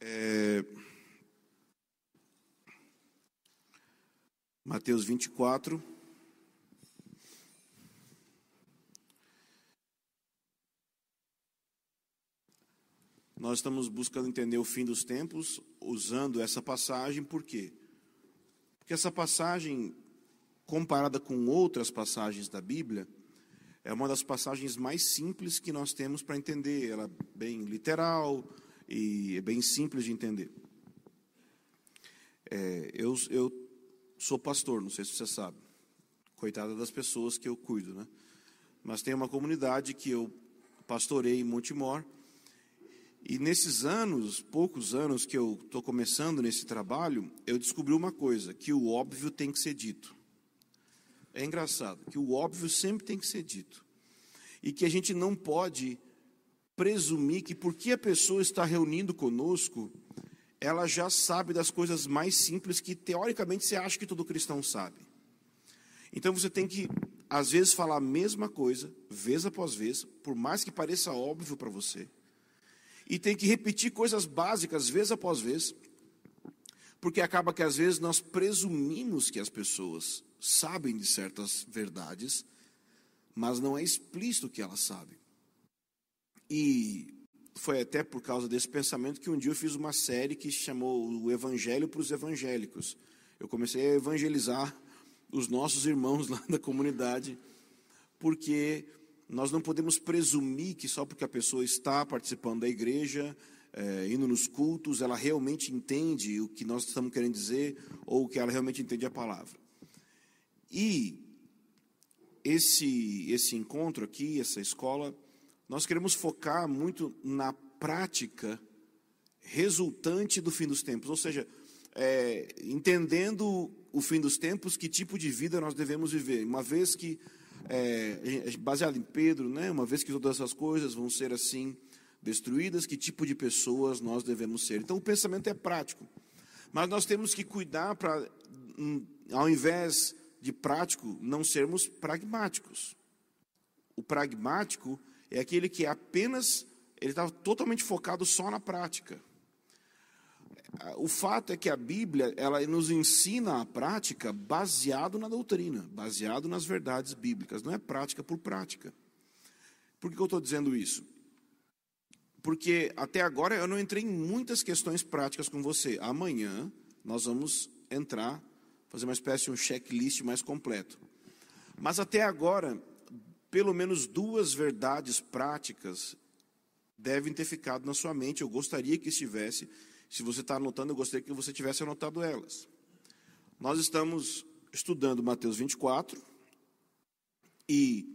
É... Mateus 24. Nós estamos buscando entender o fim dos tempos usando essa passagem, por quê? Porque essa passagem, comparada com outras passagens da Bíblia, é uma das passagens mais simples que nós temos para entender. Ela é bem literal e é bem simples de entender. É, eu, eu sou pastor, não sei se você sabe. Coitada das pessoas que eu cuido, né? Mas tem uma comunidade que eu pastorei em Montemor. E nesses anos, poucos anos que eu estou começando nesse trabalho, eu descobri uma coisa: que o óbvio tem que ser dito. É engraçado que o óbvio sempre tem que ser dito. E que a gente não pode presumir que porque a pessoa está reunindo conosco, ela já sabe das coisas mais simples que teoricamente você acha que todo cristão sabe. Então você tem que, às vezes, falar a mesma coisa, vez após vez, por mais que pareça óbvio para você. E tem que repetir coisas básicas, vez após vez, porque acaba que às vezes nós presumimos que as pessoas sabem de certas verdades, mas não é explícito que elas sabem. E foi até por causa desse pensamento que um dia eu fiz uma série que chamou O Evangelho para os Evangélicos. Eu comecei a evangelizar os nossos irmãos lá da comunidade, porque nós não podemos presumir que só porque a pessoa está participando da igreja, é, indo nos cultos, ela realmente entende o que nós estamos querendo dizer ou que ela realmente entende a palavra. E esse, esse encontro aqui, essa escola, nós queremos focar muito na prática resultante do fim dos tempos, ou seja, é, entendendo o fim dos tempos, que tipo de vida nós devemos viver. Uma vez que, é, baseado em Pedro, né, uma vez que todas essas coisas vão ser assim destruídas, que tipo de pessoas nós devemos ser. Então o pensamento é prático, mas nós temos que cuidar para, hum, ao invés de prático, não sermos pragmáticos. O pragmático é aquele que apenas ele está totalmente focado só na prática. O fato é que a Bíblia ela nos ensina a prática baseado na doutrina, baseado nas verdades bíblicas, não é prática por prática. Por que eu estou dizendo isso? Porque até agora eu não entrei em muitas questões práticas com você. Amanhã nós vamos entrar, fazer uma espécie de um checklist mais completo. Mas até agora pelo menos duas verdades práticas devem ter ficado na sua mente. Eu gostaria que estivesse. Se você está anotando, eu gostaria que você tivesse anotado elas. Nós estamos estudando Mateus 24 e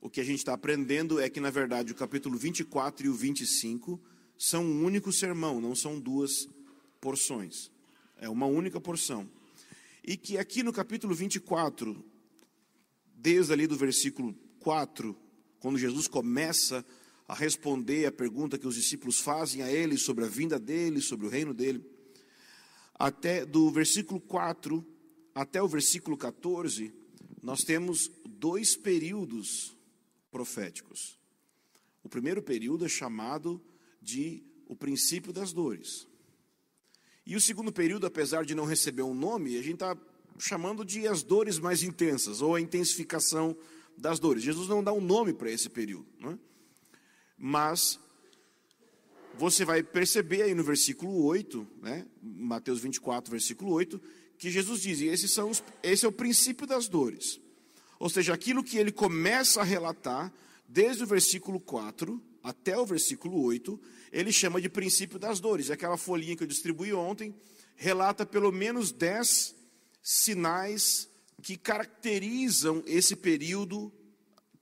o que a gente está aprendendo é que, na verdade, o capítulo 24 e o 25 são um único sermão, não são duas porções. É uma única porção. E que aqui no capítulo 24, desde ali do versículo 4, quando Jesus começa a responder a pergunta que os discípulos fazem a ele sobre a vinda dele, sobre o reino dele, até do versículo 4 até o versículo 14, nós temos dois períodos proféticos. O primeiro período é chamado de o princípio das dores. E o segundo período, apesar de não receber um nome, a gente está chamando de as dores mais intensas, ou a intensificação das dores. Jesus não dá um nome para esse período, é? mas você vai perceber aí no versículo 8, né? Mateus 24, versículo 8, que Jesus diz: esses são os, esse é o princípio das dores. Ou seja, aquilo que ele começa a relatar, desde o versículo 4 até o versículo 8, ele chama de princípio das dores. Aquela folhinha que eu distribuí ontem relata pelo menos 10 sinais que caracterizam esse período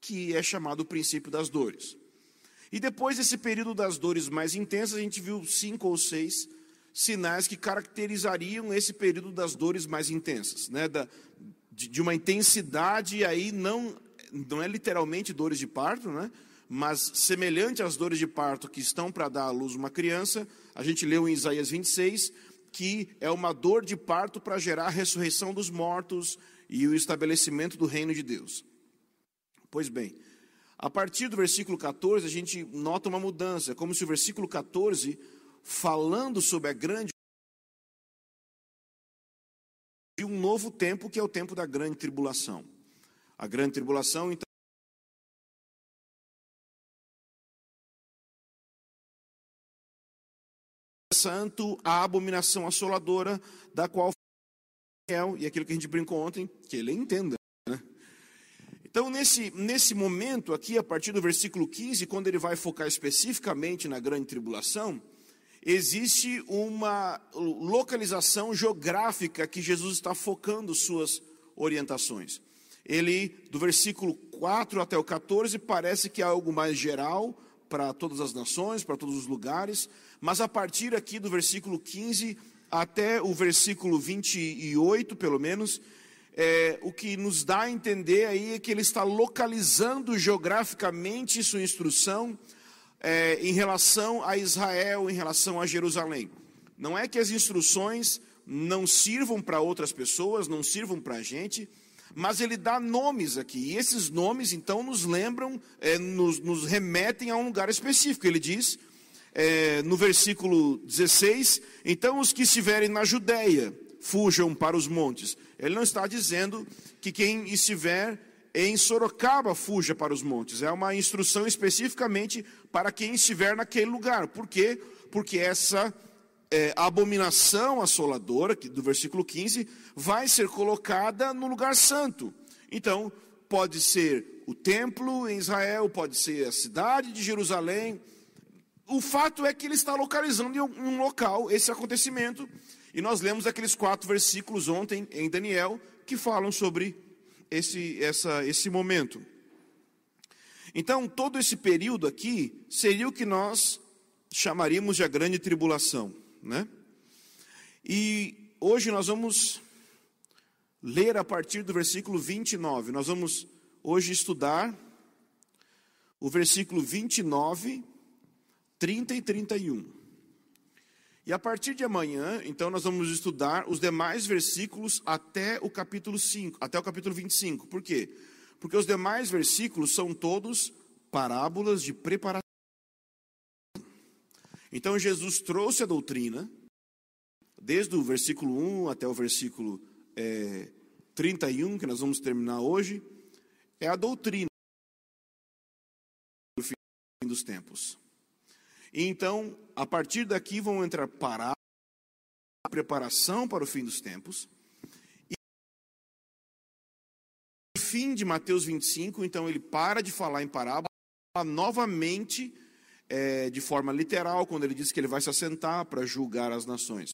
que é chamado o princípio das dores. E depois desse período das dores mais intensas, a gente viu cinco ou seis sinais que caracterizariam esse período das dores mais intensas, né? Da, de, de uma intensidade aí não não é literalmente dores de parto, né? Mas semelhante às dores de parto que estão para dar à luz uma criança, a gente leu em Isaías 26 que é uma dor de parto para gerar a ressurreição dos mortos e o estabelecimento do reino de Deus. Pois bem, a partir do versículo 14, a gente nota uma mudança. É como se o versículo 14 falando sobre a grande de um novo tempo que é o tempo da grande tribulação. A grande tribulação, então, santo, a abominação assoladora, da qual e aquilo que a gente brincou ontem, que ele entenda. Então, nesse, nesse momento aqui, a partir do versículo 15, quando ele vai focar especificamente na grande tribulação, existe uma localização geográfica que Jesus está focando suas orientações. Ele, do versículo 4 até o 14, parece que é algo mais geral para todas as nações, para todos os lugares, mas a partir aqui do versículo 15 até o versículo 28, pelo menos, é, o que nos dá a entender aí é que ele está localizando geograficamente sua instrução é, em relação a Israel, em relação a Jerusalém. Não é que as instruções não sirvam para outras pessoas, não sirvam para a gente, mas ele dá nomes aqui, e esses nomes então nos lembram, é, nos, nos remetem a um lugar específico. Ele diz é, no versículo 16: Então os que estiverem na Judéia fujam para os montes. Ele não está dizendo que quem estiver em Sorocaba fuja para os montes. É uma instrução especificamente para quem estiver naquele lugar. Por quê? Porque essa é, abominação assoladora, do versículo 15, vai ser colocada no lugar santo. Então, pode ser o templo em Israel, pode ser a cidade de Jerusalém, o fato é que ele está localizando em um local esse acontecimento. E nós lemos aqueles quatro versículos ontem em Daniel que falam sobre esse, essa, esse momento. Então, todo esse período aqui seria o que nós chamaríamos de a grande tribulação. Né? E hoje nós vamos ler a partir do versículo 29. Nós vamos hoje estudar o versículo 29 30 e 31. E a partir de amanhã, então, nós vamos estudar os demais versículos até o capítulo 5, até o capítulo 25. Por quê? Porque os demais versículos são todos parábolas de preparação. Então, Jesus trouxe a doutrina, desde o versículo 1 até o versículo é, 31, que nós vamos terminar hoje, é a doutrina do fim dos tempos. E então, a partir daqui vão entrar para a preparação para o fim dos tempos. E no fim de Mateus 25, então ele para de falar em parábola novamente é, de forma literal, quando ele diz que ele vai se assentar para julgar as nações.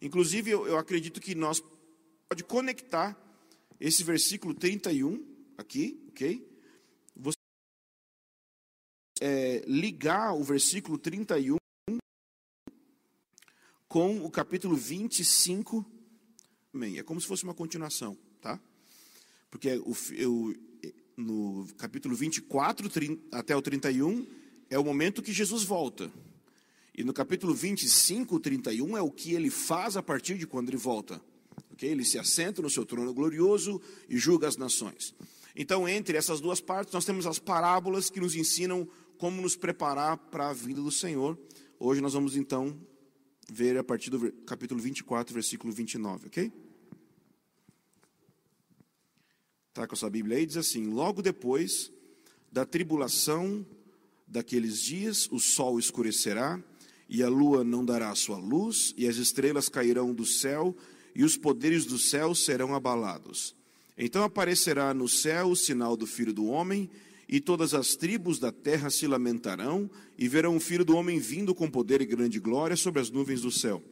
Inclusive, eu, eu acredito que nós pode conectar esse versículo 31 aqui, ok? É, ligar o versículo 31 com o capítulo 25. Bem, é como se fosse uma continuação, tá? Porque o, eu, no capítulo 24 até o 31 é o momento que Jesus volta. E no capítulo 25, 31 é o que ele faz a partir de quando ele volta. Okay? Ele se assenta no seu trono glorioso e julga as nações. Então, entre essas duas partes, nós temos as parábolas que nos ensinam como nos preparar para a vinda do Senhor. Hoje nós vamos então ver a partir do capítulo 24, versículo 29, ok? Está com a sua Bíblia aí? Diz assim: Logo depois da tribulação daqueles dias, o sol escurecerá, e a lua não dará a sua luz, e as estrelas cairão do céu, e os poderes do céu serão abalados. Então aparecerá no céu o sinal do Filho do Homem, e todas as tribos da terra se lamentarão e verão o filho do homem vindo com poder e grande glória sobre as nuvens do céu.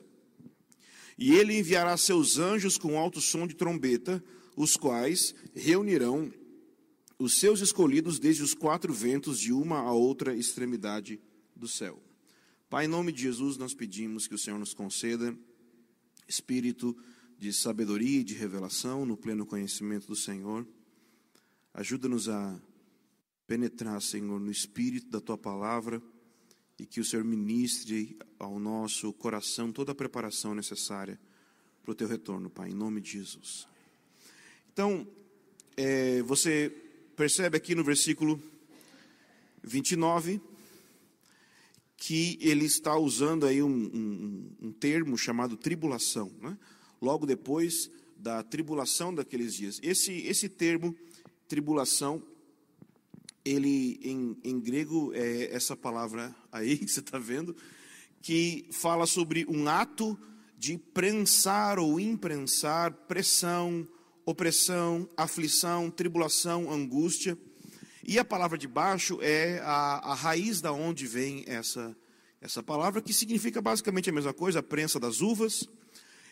E ele enviará seus anjos com alto som de trombeta, os quais reunirão os seus escolhidos desde os quatro ventos de uma a outra extremidade do céu. Pai, em nome de Jesus, nós pedimos que o Senhor nos conceda espírito de sabedoria e de revelação no pleno conhecimento do Senhor. Ajuda-nos a penetrar, Senhor, no espírito da tua palavra e que o Senhor ministre ao nosso coração toda a preparação necessária para o teu retorno, Pai, em nome de Jesus. Então, é, você percebe aqui no versículo 29 que ele está usando aí um, um, um termo chamado tribulação, né? logo depois da tribulação daqueles dias. Esse, esse termo, tribulação, ele em, em grego é essa palavra aí que você está vendo, que fala sobre um ato de prensar ou imprensar, pressão, opressão, aflição, tribulação, angústia. E a palavra de baixo é a, a raiz da onde vem essa, essa palavra, que significa basicamente a mesma coisa, a prensa das uvas,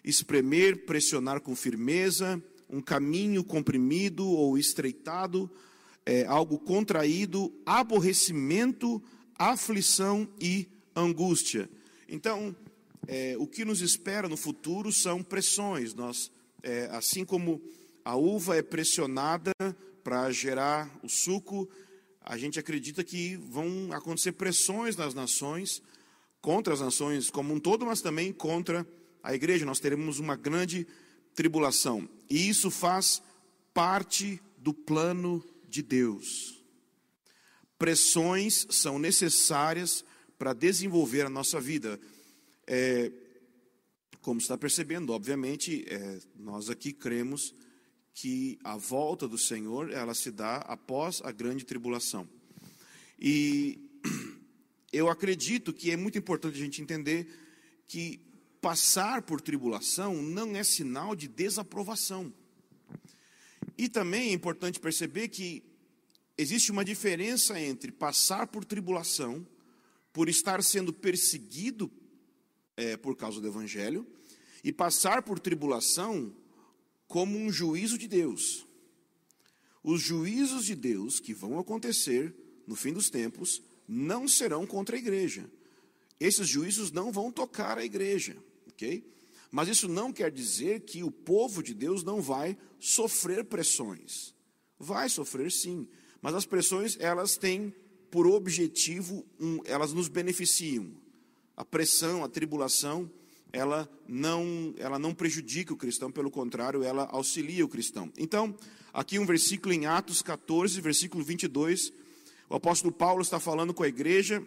espremer, pressionar com firmeza, um caminho comprimido ou estreitado, é, algo contraído, aborrecimento, aflição e angústia. Então, é, o que nos espera no futuro são pressões. Nós, é, assim como a uva é pressionada para gerar o suco, a gente acredita que vão acontecer pressões nas nações, contra as nações como um todo, mas também contra a igreja. Nós teremos uma grande tribulação. E isso faz parte do plano de Deus. Pressões são necessárias para desenvolver a nossa vida. É, como está percebendo, obviamente, é, nós aqui cremos que a volta do Senhor, ela se dá após a grande tribulação. E eu acredito que é muito importante a gente entender que passar por tribulação não é sinal de desaprovação. E também é importante perceber que existe uma diferença entre passar por tribulação, por estar sendo perseguido é, por causa do Evangelho, e passar por tribulação como um juízo de Deus. Os juízos de Deus que vão acontecer no fim dos tempos não serão contra a igreja. Esses juízos não vão tocar a igreja, ok? Mas isso não quer dizer que o povo de Deus não vai sofrer pressões. Vai sofrer sim, mas as pressões elas têm por objetivo, um, elas nos beneficiam. A pressão, a tribulação, ela não, ela não prejudica o cristão, pelo contrário, ela auxilia o cristão. Então, aqui um versículo em Atos 14, versículo 22, o apóstolo Paulo está falando com a igreja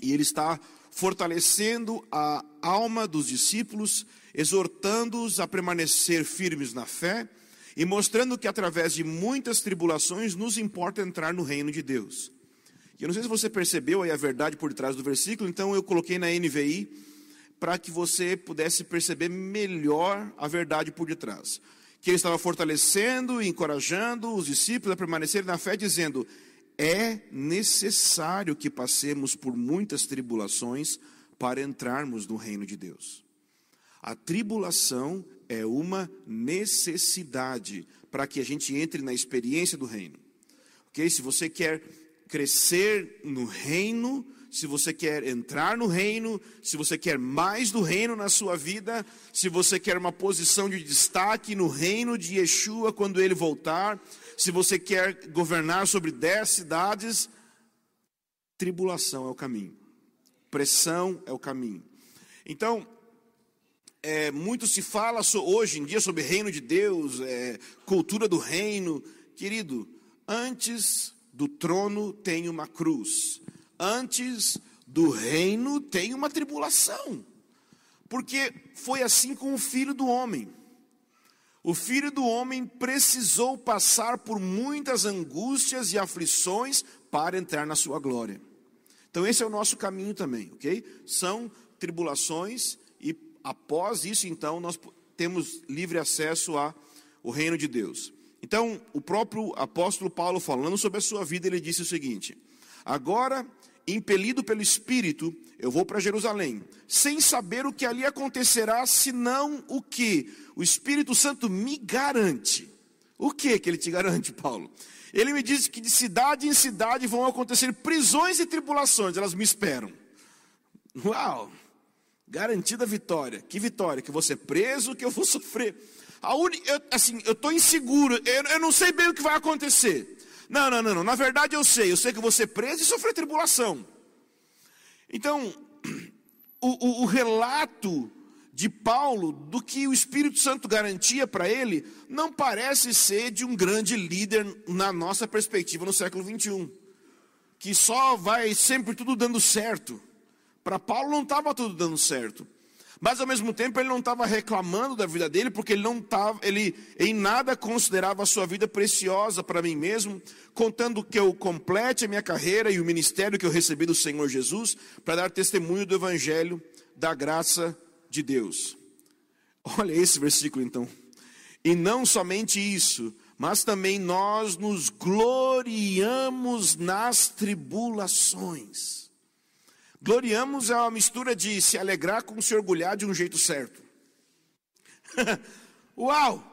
e ele está fortalecendo a alma dos discípulos, exortando-os a permanecer firmes na fé e mostrando que através de muitas tribulações nos importa entrar no reino de Deus. E eu não sei se você percebeu aí a verdade por detrás do versículo, então eu coloquei na NVI para que você pudesse perceber melhor a verdade por detrás. Que ele estava fortalecendo e encorajando os discípulos a permanecerem na fé, dizendo: é necessário que passemos por muitas tribulações para entrarmos no reino de Deus. A tribulação é uma necessidade para que a gente entre na experiência do reino. Ok? Se você quer crescer no reino, se você quer entrar no reino, se você quer mais do reino na sua vida, se você quer uma posição de destaque no reino de Yeshua quando ele voltar, se você quer governar sobre dez cidades, tribulação é o caminho, pressão é o caminho. Então, é, muito se fala hoje em dia sobre reino de Deus, é, cultura do reino. Querido, antes do trono tem uma cruz, antes do reino tem uma tribulação. Porque foi assim com o filho do homem. O filho do homem precisou passar por muitas angústias e aflições para entrar na sua glória. Então, esse é o nosso caminho também, ok? São tribulações e após isso, então, nós temos livre acesso ao reino de Deus. Então, o próprio apóstolo Paulo, falando sobre a sua vida, ele disse o seguinte: Agora impelido pelo Espírito, eu vou para Jerusalém, sem saber o que ali acontecerá, senão o que o Espírito Santo me garante. O que que ele te garante, Paulo? Ele me diz que de cidade em cidade vão acontecer prisões e tribulações, elas me esperam. Uau! Garantida vitória. Que vitória? Que ser preso, que eu vou sofrer. A un... eu, assim, eu estou inseguro, eu, eu não sei bem o que vai acontecer. Não, não, não, não. Na verdade eu sei. Eu sei que vou ser preso e sofrer tribulação. Então, o, o, o relato de Paulo do que o Espírito Santo garantia para ele não parece ser de um grande líder na nossa perspectiva no século 21, que só vai sempre tudo dando certo. Para Paulo não estava tudo dando certo. Mas ao mesmo tempo ele não estava reclamando da vida dele, porque ele não estava, ele em nada considerava a sua vida preciosa para mim mesmo, contando que eu complete a minha carreira e o ministério que eu recebi do Senhor Jesus para dar testemunho do evangelho da graça de Deus. Olha esse versículo então. E não somente isso, mas também nós nos gloriamos nas tribulações. Gloriamos é uma mistura de se alegrar com se orgulhar de um jeito certo. Uau!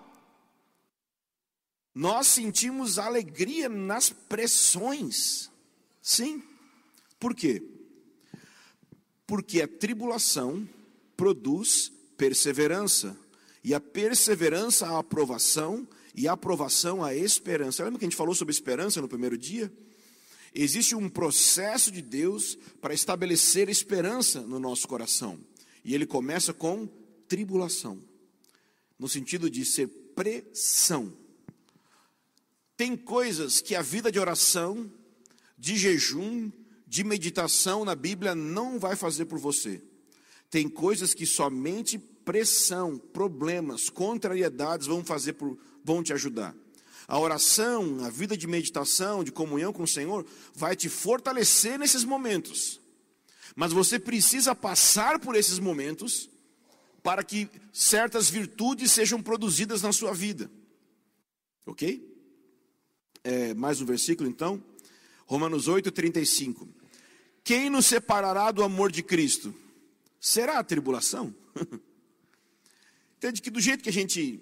Nós sentimos alegria nas pressões. Sim. Por quê? Porque a tribulação produz perseverança. E a perseverança, a aprovação, e a aprovação, a esperança. Lembra que a gente falou sobre esperança no primeiro dia? Existe um processo de Deus para estabelecer esperança no nosso coração. E ele começa com tribulação, no sentido de ser pressão. Tem coisas que a vida de oração, de jejum, de meditação na Bíblia não vai fazer por você. Tem coisas que somente pressão, problemas, contrariedades vão fazer por, vão te ajudar. A oração, a vida de meditação, de comunhão com o Senhor, vai te fortalecer nesses momentos. Mas você precisa passar por esses momentos para que certas virtudes sejam produzidas na sua vida. Ok? É, mais um versículo então. Romanos 8, 35. Quem nos separará do amor de Cristo? Será a tribulação? Entende que do jeito que a gente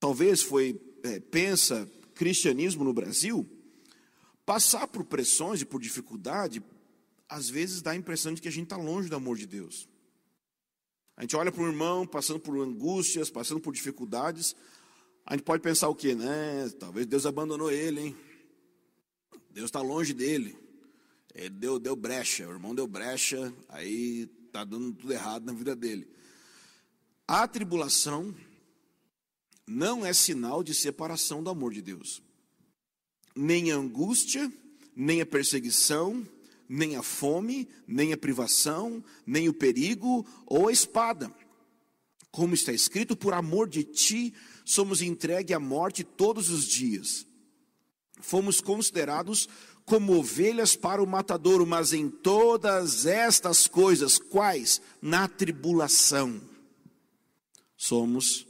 talvez foi é, pensa cristianismo no Brasil, passar por pressões e por dificuldade, às vezes dá a impressão de que a gente está longe do amor de Deus. A gente olha para um irmão passando por angústias, passando por dificuldades, a gente pode pensar o quê? Né? Talvez Deus abandonou ele, hein? Deus está longe dele. Ele deu, deu brecha, o irmão deu brecha, aí está dando tudo errado na vida dele. A tribulação não é sinal de separação do amor de Deus. Nem a angústia, nem a perseguição, nem a fome, nem a privação, nem o perigo ou a espada. Como está escrito, por amor de ti somos entregue à morte todos os dias. Fomos considerados como ovelhas para o matadouro, mas em todas estas coisas, quais? Na tribulação, somos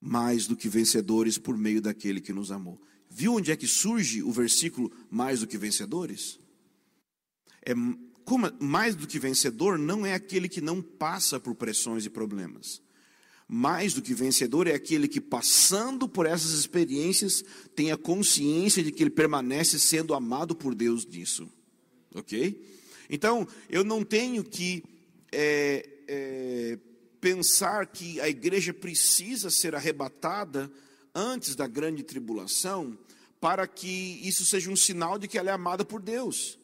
mais do que vencedores por meio daquele que nos amou. Viu onde é que surge o versículo mais do que vencedores? É como mais do que vencedor não é aquele que não passa por pressões e problemas. Mais do que vencedor é aquele que passando por essas experiências tem a consciência de que ele permanece sendo amado por Deus nisso. OK? Então, eu não tenho que é, é, pensar que a igreja precisa ser arrebatada antes da grande tribulação, para que isso seja um sinal de que ela é amada por Deus.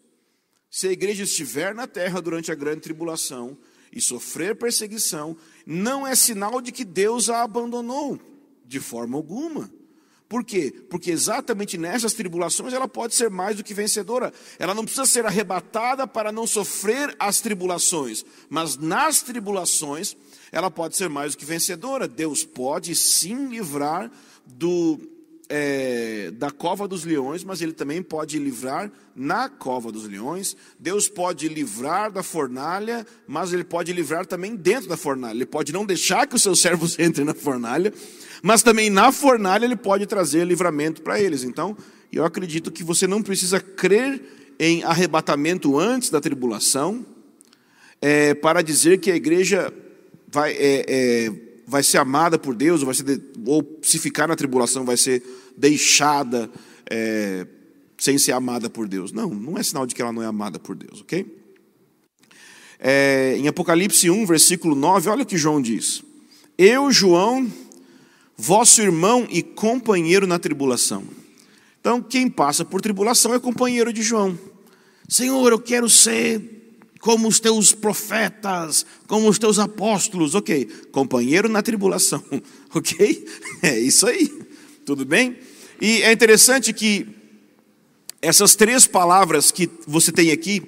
Se a igreja estiver na terra durante a grande tribulação e sofrer perseguição, não é sinal de que Deus a abandonou, de forma alguma. Por quê? Porque exatamente nessas tribulações ela pode ser mais do que vencedora. Ela não precisa ser arrebatada para não sofrer as tribulações, mas nas tribulações ela pode ser mais do que vencedora. Deus pode sim livrar do, é, da cova dos leões, mas Ele também pode livrar na cova dos leões. Deus pode livrar da fornalha, mas Ele pode livrar também dentro da fornalha. Ele pode não deixar que os seus servos entrem na fornalha, mas também na fornalha Ele pode trazer livramento para eles. Então, eu acredito que você não precisa crer em arrebatamento antes da tribulação, é, para dizer que a igreja vai, é, é, vai ser amada por Deus, ou, vai ser de, ou se ficar na tribulação vai ser deixada é, sem ser amada por Deus. Não, não é sinal de que ela não é amada por Deus, ok? É, em Apocalipse 1, versículo 9, olha o que João diz: Eu, João, vosso irmão e companheiro na tribulação. Então, quem passa por tribulação é companheiro de João. Senhor, eu quero ser como os teus profetas, como os teus apóstolos, ok, companheiro na tribulação, ok? É isso aí, tudo bem? E é interessante que essas três palavras que você tem aqui,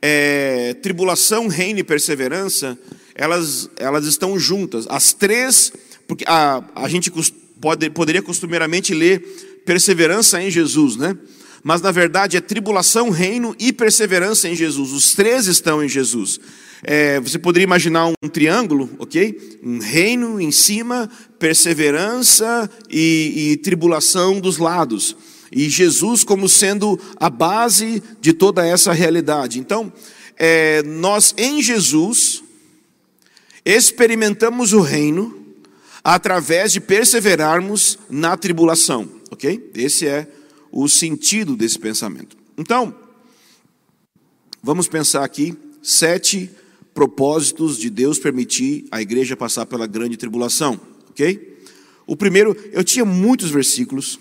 é, tribulação, reino e perseverança, elas, elas estão juntas. As três, porque a, a gente pode, poderia costumeiramente ler perseverança em Jesus, né? Mas na verdade é tribulação, reino e perseverança em Jesus. Os três estão em Jesus. É, você poderia imaginar um triângulo, ok? Um reino em cima, perseverança e, e tribulação dos lados. E Jesus como sendo a base de toda essa realidade. Então, é, nós em Jesus experimentamos o reino através de perseverarmos na tribulação, ok? Esse é o sentido desse pensamento. Então, vamos pensar aqui sete propósitos de Deus permitir a igreja passar pela grande tribulação, ok? O primeiro, eu tinha muitos versículos,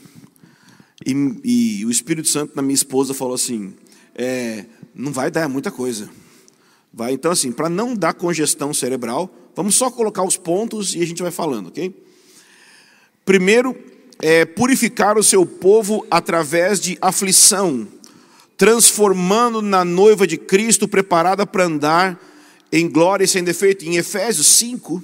e, e o Espírito Santo na minha esposa falou assim: é, não vai dar muita coisa. Vai, então, assim, para não dar congestão cerebral, vamos só colocar os pontos e a gente vai falando, ok? Primeiro, é purificar o seu povo através de aflição, transformando na noiva de Cristo preparada para andar em glória e sem defeito. Em Efésios 5,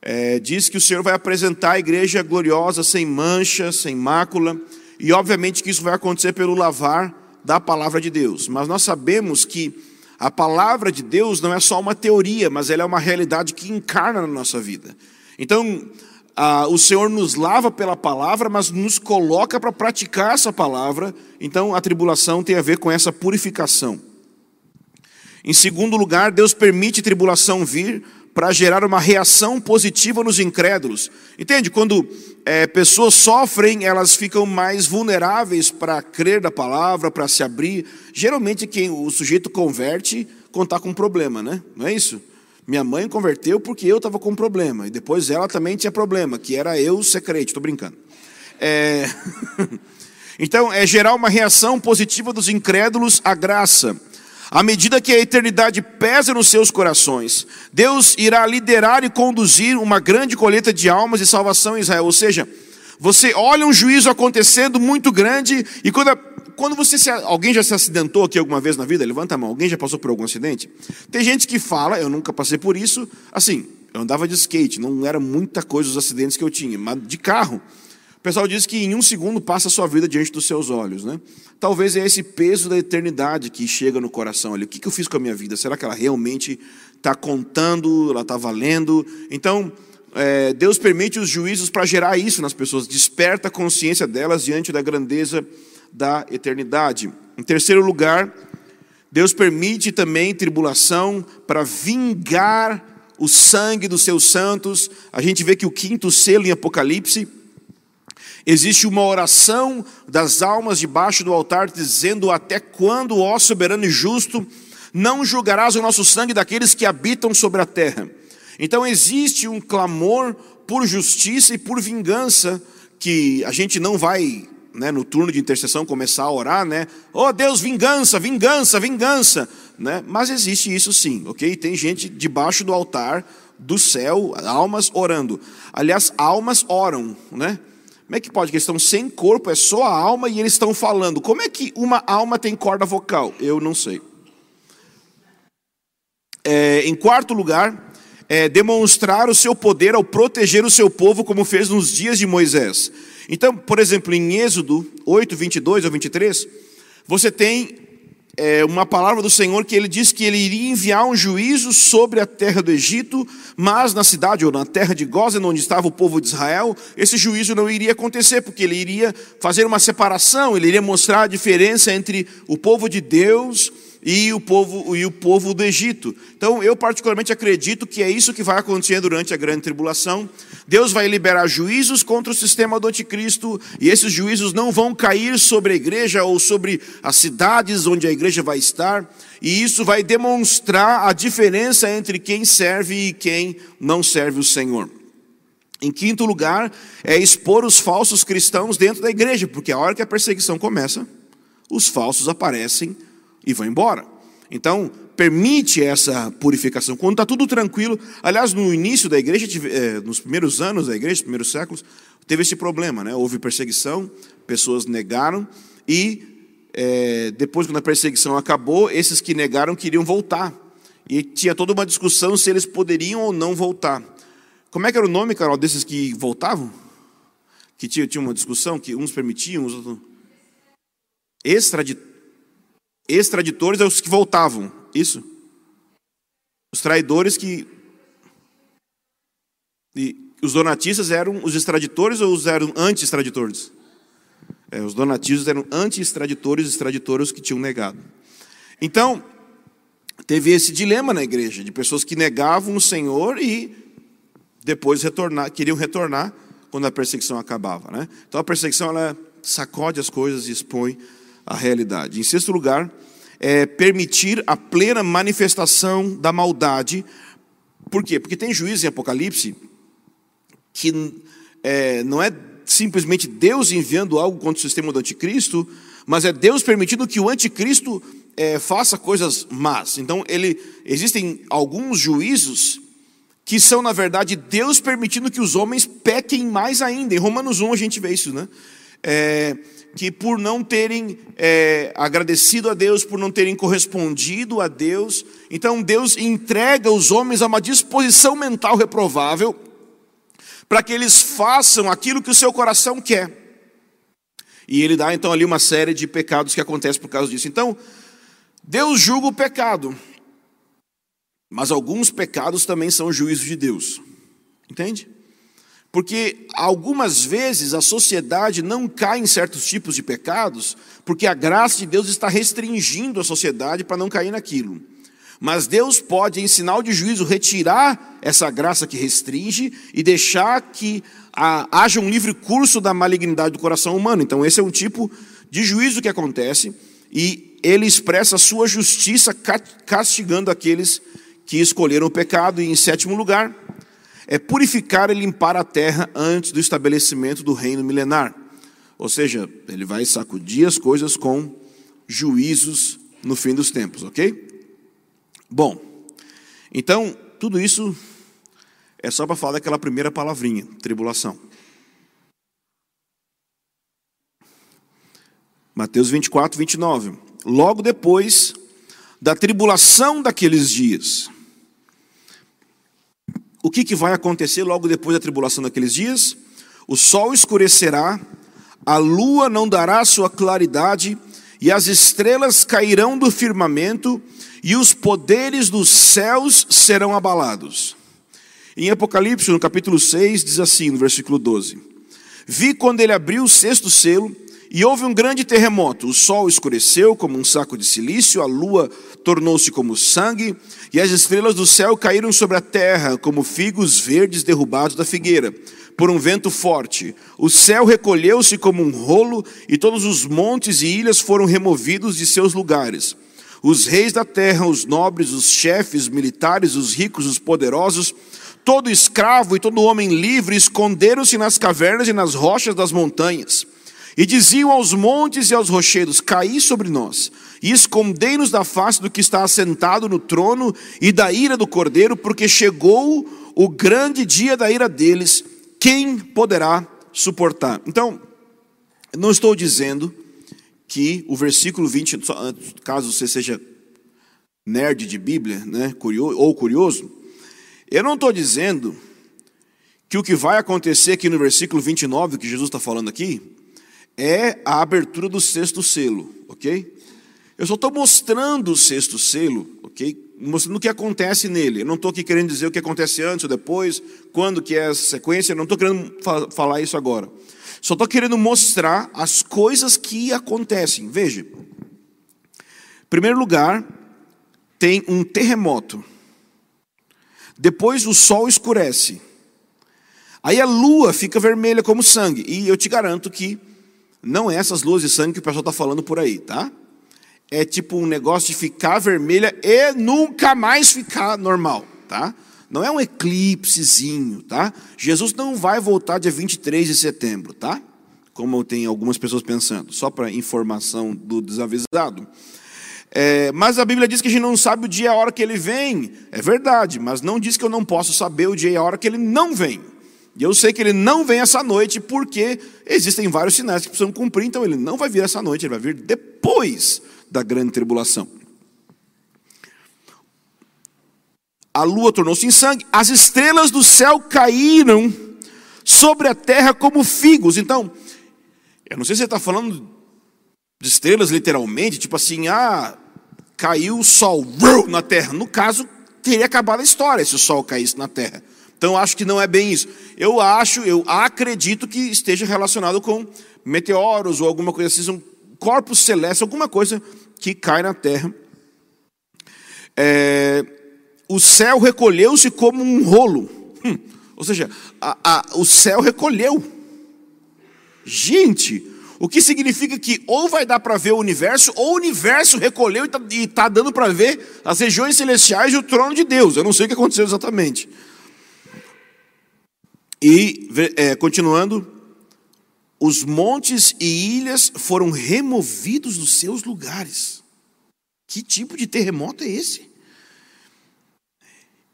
é, diz que o Senhor vai apresentar a igreja gloriosa, sem mancha, sem mácula, e obviamente que isso vai acontecer pelo lavar da palavra de Deus. Mas nós sabemos que a palavra de Deus não é só uma teoria, mas ela é uma realidade que encarna na nossa vida. Então, a, o Senhor nos lava pela palavra, mas nos coloca para praticar essa palavra. Então, a tribulação tem a ver com essa purificação. Em segundo lugar, Deus permite tribulação vir para gerar uma reação positiva nos incrédulos. Entende? Quando é, pessoas sofrem, elas ficam mais vulneráveis para crer da palavra, para se abrir. Geralmente, quem o sujeito converte quando está com um problema, né? Não é isso? Minha mãe converteu porque eu estava com problema. E depois ela também tinha problema, que era eu secreto, estou brincando. É... então, é gerar uma reação positiva dos incrédulos à graça. À medida que a eternidade pesa nos seus corações, Deus irá liderar e conduzir uma grande colheita de almas e salvação em Israel. Ou seja, você olha um juízo acontecendo muito grande e quando, a, quando você se, alguém já se acidentou aqui alguma vez na vida, levanta a mão. Alguém já passou por algum acidente? Tem gente que fala, eu nunca passei por isso. Assim, eu andava de skate, não era muita coisa os acidentes que eu tinha, mas de carro pessoal diz que em um segundo passa a sua vida diante dos seus olhos, né? Talvez é esse peso da eternidade que chega no coração ali. O que eu fiz com a minha vida? Será que ela realmente está contando? Ela está valendo? Então, é, Deus permite os juízos para gerar isso nas pessoas, desperta a consciência delas diante da grandeza da eternidade. Em terceiro lugar, Deus permite também tribulação para vingar o sangue dos seus santos. A gente vê que o quinto selo em Apocalipse Existe uma oração das almas debaixo do altar dizendo: Até quando, ó soberano e justo, não julgarás o nosso sangue daqueles que habitam sobre a terra? Então existe um clamor por justiça e por vingança que a gente não vai, né, no turno de intercessão começar a orar, né? Oh Deus, vingança, vingança, vingança, né? Mas existe isso sim, ok? Tem gente debaixo do altar do céu, almas orando. Aliás, almas oram, né? Como é que pode? Que eles estão sem corpo, é só a alma e eles estão falando. Como é que uma alma tem corda vocal? Eu não sei. É, em quarto lugar, é demonstrar o seu poder ao proteger o seu povo, como fez nos dias de Moisés. Então, por exemplo, em Êxodo 8, 22 ou 23, você tem é, uma palavra do Senhor que ele diz que ele iria enviar um juízo sobre a terra do Egito, mas na cidade ou na terra de Gozen, onde estava o povo de Israel, esse juízo não iria acontecer, porque ele iria fazer uma separação, ele iria mostrar a diferença entre o povo de Deus e o povo e o povo do Egito. Então, eu particularmente acredito que é isso que vai acontecer durante a grande tribulação. Deus vai liberar juízos contra o sistema do anticristo, e esses juízos não vão cair sobre a igreja ou sobre as cidades onde a igreja vai estar, e isso vai demonstrar a diferença entre quem serve e quem não serve o Senhor. Em quinto lugar, é expor os falsos cristãos dentro da igreja, porque a hora que a perseguição começa, os falsos aparecem e vão embora. Então, permite essa purificação. Quando está tudo tranquilo, aliás, no início da igreja, eh, nos primeiros anos da igreja, primeiros séculos, teve esse problema, né? Houve perseguição, pessoas negaram e é, depois, quando a perseguição acabou, esses que negaram queriam voltar. E tinha toda uma discussão se eles poderiam ou não voltar. Como é que era o nome, Carol, desses que voltavam? Que tinha, tinha uma discussão que uns permitiam, os outros. Extradit... Extraditores é os que voltavam, isso? Os traidores que. E os donatistas eram os extraditores ou os eram anti-extraditores? É, os donatistas eram anti-extraditores, extraditores que tinham negado. Então, teve esse dilema na igreja, de pessoas que negavam o Senhor e depois retornar, queriam retornar quando a perseguição acabava. Né? Então a perseguição ela sacode as coisas e expõe a realidade. Em sexto lugar, é permitir a plena manifestação da maldade. Por quê? Porque tem juízo em Apocalipse que é, não é simplesmente Deus enviando algo contra o sistema do anticristo, mas é Deus permitindo que o anticristo é, faça coisas más. Então, ele, existem alguns juízos que são, na verdade, Deus permitindo que os homens pequem mais ainda. Em Romanos 1 a gente vê isso, né? É, que por não terem é, agradecido a Deus, por não terem correspondido a Deus, então Deus entrega os homens a uma disposição mental reprovável, para que eles façam aquilo que o seu coração quer. E ele dá então ali uma série de pecados que acontecem por causa disso. Então, Deus julga o pecado, mas alguns pecados também são juízo de Deus. Entende? Porque algumas vezes a sociedade não cai em certos tipos de pecados, porque a graça de Deus está restringindo a sociedade para não cair naquilo. Mas Deus pode, em sinal de juízo, retirar essa graça que restringe e deixar que haja um livre curso da malignidade do coração humano. Então, esse é um tipo de juízo que acontece e ele expressa a sua justiça castigando aqueles que escolheram o pecado. E, em sétimo lugar, é purificar e limpar a terra antes do estabelecimento do reino milenar. Ou seja, ele vai sacudir as coisas com juízos no fim dos tempos, ok? Bom, então, tudo isso é só para falar daquela primeira palavrinha, tribulação. Mateus 24, 29. Logo depois da tribulação daqueles dias. O que, que vai acontecer logo depois da tribulação daqueles dias? O sol escurecerá, a lua não dará sua claridade, e as estrelas cairão do firmamento, e os poderes dos céus serão abalados. Em Apocalipse, no capítulo 6, diz assim, no versículo 12: Vi quando ele abriu o sexto selo, e houve um grande terremoto. O sol escureceu como um saco de silício, a lua tornou-se como sangue, e as estrelas do céu caíram sobre a terra como figos verdes derrubados da figueira, por um vento forte. O céu recolheu-se como um rolo, e todos os montes e ilhas foram removidos de seus lugares. Os reis da terra, os nobres, os chefes militares, os ricos, os poderosos, todo escravo e todo homem livre esconderam-se nas cavernas e nas rochas das montanhas. E diziam aos montes e aos rochedos: Caí sobre nós, e escondei-nos da face do que está assentado no trono e da ira do cordeiro, porque chegou o grande dia da ira deles. Quem poderá suportar? Então, não estou dizendo que o versículo 20, caso você seja nerd de Bíblia, né, curioso, ou curioso, eu não estou dizendo que o que vai acontecer aqui no versículo 29, que Jesus está falando aqui, é a abertura do sexto selo, ok? Eu só estou mostrando o sexto selo, ok? Mostrando o que acontece nele. Eu não estou aqui querendo dizer o que acontece antes ou depois, quando que é a sequência, eu não estou querendo falar isso agora. Só estou querendo mostrar as coisas que acontecem. Veja. Em primeiro lugar, tem um terremoto. Depois o sol escurece. Aí a lua fica vermelha como sangue. E eu te garanto que não é essas luzes de sangue que o pessoal está falando por aí, tá? É tipo um negócio de ficar vermelha e nunca mais ficar normal, tá? Não é um eclipsezinho, tá? Jesus não vai voltar dia 23 de setembro, tá? Como tem algumas pessoas pensando, só para informação do desavisado. É, mas a Bíblia diz que a gente não sabe o dia e a hora que ele vem. É verdade, mas não diz que eu não posso saber o dia e a hora que ele não vem. E eu sei que ele não vem essa noite porque existem vários sinais que precisam cumprir, então ele não vai vir essa noite, ele vai vir depois da grande tribulação. A lua tornou-se em sangue, as estrelas do céu caíram sobre a terra como figos. Então, eu não sei se você está falando de estrelas literalmente, tipo assim, ah, caiu o sol na terra. No caso, teria acabado a história se o sol caísse na terra. Então acho que não é bem isso. Eu acho, eu acredito que esteja relacionado com meteoros ou alguma coisa assim, são corpos celestes, alguma coisa que cai na terra. É, o céu recolheu-se como um rolo. Hum, ou seja, a, a, o céu recolheu. Gente, o que significa que ou vai dar para ver o universo, ou o universo recolheu e está tá dando para ver as regiões celestiais e o trono de Deus. Eu não sei o que aconteceu exatamente. E, é, continuando, os montes e ilhas foram removidos dos seus lugares. Que tipo de terremoto é esse?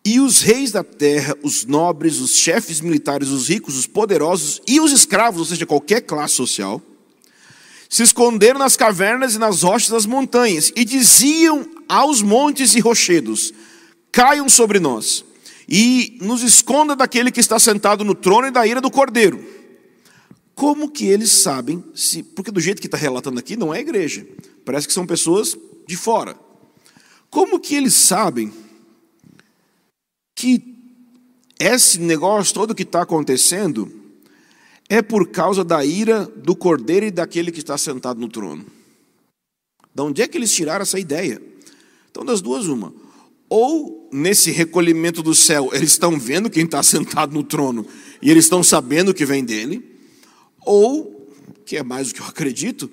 E os reis da terra, os nobres, os chefes militares, os ricos, os poderosos e os escravos, ou seja, qualquer classe social, se esconderam nas cavernas e nas rochas das montanhas e diziam aos montes e rochedos: Caiam sobre nós e nos esconda daquele que está sentado no trono e da ira do cordeiro. Como que eles sabem se. Porque do jeito que está relatando aqui, não é igreja. Parece que são pessoas de fora. Como que eles sabem que esse negócio todo que está acontecendo é por causa da ira do cordeiro e daquele que está sentado no trono. De onde é que eles tiraram essa ideia? Então, das duas, uma. Ou nesse recolhimento do céu, eles estão vendo quem está sentado no trono e eles estão sabendo que vem dele, ou, que é mais do que eu acredito,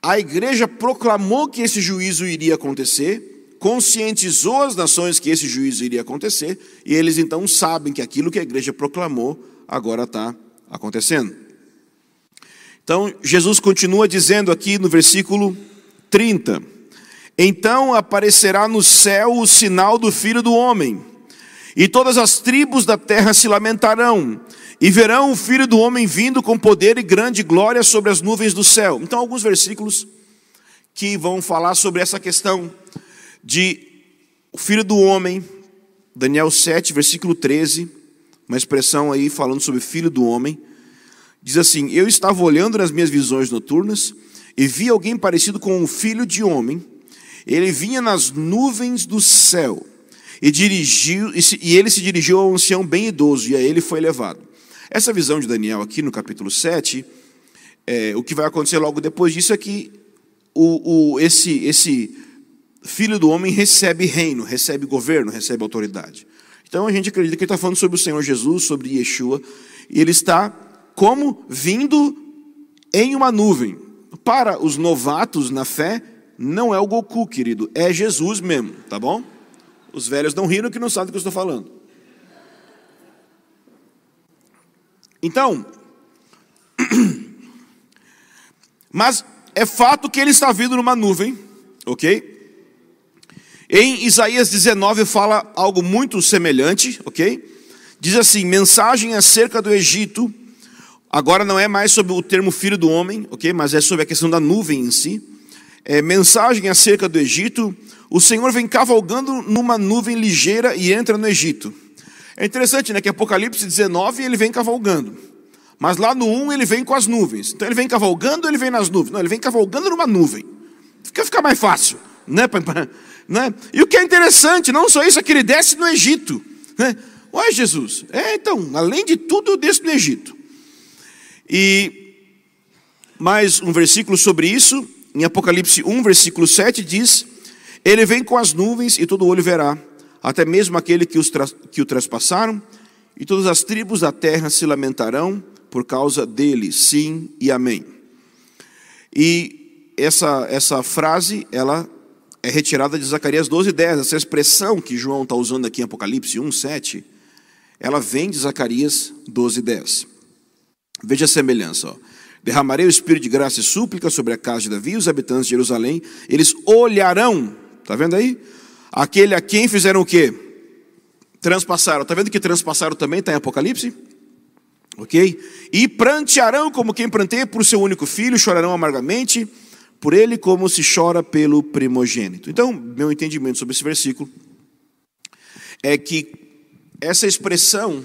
a igreja proclamou que esse juízo iria acontecer, conscientizou as nações que esse juízo iria acontecer, e eles então sabem que aquilo que a igreja proclamou agora está acontecendo. Então, Jesus continua dizendo aqui no versículo 30: Então aparecerá no céu o sinal do Filho do Homem, e todas as tribos da terra se lamentarão, e verão o Filho do Homem vindo com poder e grande glória sobre as nuvens do céu. Então, alguns versículos que vão falar sobre essa questão de o Filho do Homem, Daniel 7, versículo 13 uma expressão aí falando sobre filho do homem. Diz assim: Eu estava olhando nas minhas visões noturnas e vi alguém parecido com um filho de homem. Ele vinha nas nuvens do céu e dirigiu e ele se dirigiu a um ancião bem idoso e a ele foi levado. Essa visão de Daniel aqui no capítulo 7, é, o que vai acontecer logo depois disso é que o, o, esse, esse filho do homem recebe reino, recebe governo, recebe autoridade. Então a gente acredita que ele está falando sobre o Senhor Jesus, sobre Yeshua, e ele está como vindo em uma nuvem. Para os novatos na fé, não é o Goku, querido, é Jesus mesmo, tá bom? Os velhos não riram que não sabem do que eu estou falando. Então, mas é fato que ele está vindo numa nuvem, ok? Em Isaías 19 fala algo muito semelhante, ok? Diz assim: mensagem acerca do Egito. Agora não é mais sobre o termo filho do homem, ok? Mas é sobre a questão da nuvem em si. É, mensagem acerca do Egito. O Senhor vem cavalgando numa nuvem ligeira e entra no Egito. É interessante, né? Que Apocalipse 19 ele vem cavalgando. Mas lá no 1 ele vem com as nuvens. Então ele vem cavalgando ele vem nas nuvens? Não, ele vem cavalgando numa nuvem. Fica, fica mais fácil, né? Né? E o que é interessante, não só isso, é que ele desce no Egito. Né? Ué, Jesus, é, então, além de tudo, eu desço no Egito. E mais um versículo sobre isso, em Apocalipse 1, versículo 7, diz: Ele vem com as nuvens e todo olho verá, até mesmo aquele que, os que o traspassaram, e todas as tribos da terra se lamentarão por causa dele, sim e amém. E essa, essa frase, ela é retirada de Zacarias 12, 10. Essa expressão que João está usando aqui em Apocalipse 1, 7, ela vem de Zacarias 12, 10. Veja a semelhança. Ó. Derramarei o espírito de graça e súplica sobre a casa de Davi e os habitantes de Jerusalém. Eles olharão, está vendo aí? Aquele a quem fizeram o quê? Transpassaram. Está vendo que transpassaram também está em Apocalipse? Ok? E prantearão como quem pranteia por seu único filho, chorarão amargamente por ele como se chora pelo primogênito. Então, meu entendimento sobre esse versículo é que essa expressão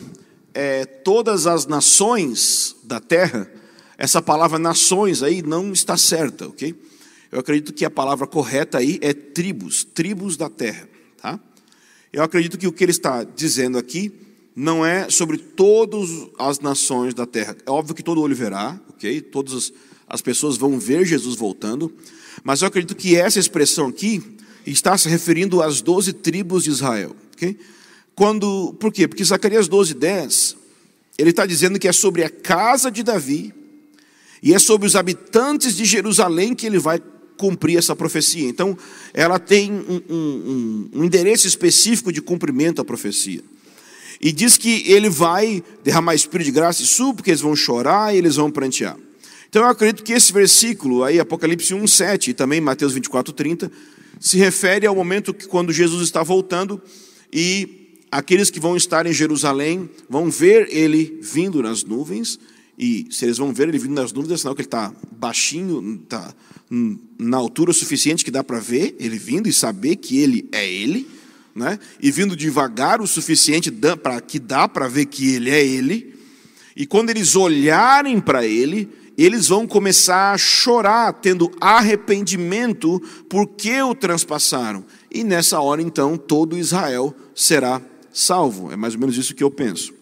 é, todas as nações da terra, essa palavra nações aí não está certa, ok? Eu acredito que a palavra correta aí é tribos, tribos da terra, tá? Eu acredito que o que ele está dizendo aqui não é sobre todas as nações da terra. É óbvio que todo olho verá, ok? Todas as, as pessoas vão ver Jesus voltando, mas eu acredito que essa expressão aqui está se referindo às doze tribos de Israel, ok? Quando, por quê? Porque Zacarias 12, 10, ele está dizendo que é sobre a casa de Davi e é sobre os habitantes de Jerusalém que ele vai cumprir essa profecia. Então, ela tem um, um, um endereço específico de cumprimento à profecia. E diz que ele vai derramar espírito de graça e súplica, eles vão chorar e eles vão prantear. Então eu acredito que esse versículo, aí Apocalipse 1, 7 e também Mateus 24, 30, se refere ao momento que quando Jesus está voltando e aqueles que vão estar em Jerusalém vão ver ele vindo nas nuvens, e se eles vão ver ele vindo nas nuvens, é sinal que ele está baixinho, está na altura suficiente que dá para ver ele vindo e saber que ele é ele, né? e vindo devagar o suficiente para que dá para ver que ele é ele, e quando eles olharem para ele, eles vão começar a chorar, tendo arrependimento, porque o transpassaram. E nessa hora, então, todo Israel será salvo. É mais ou menos isso que eu penso.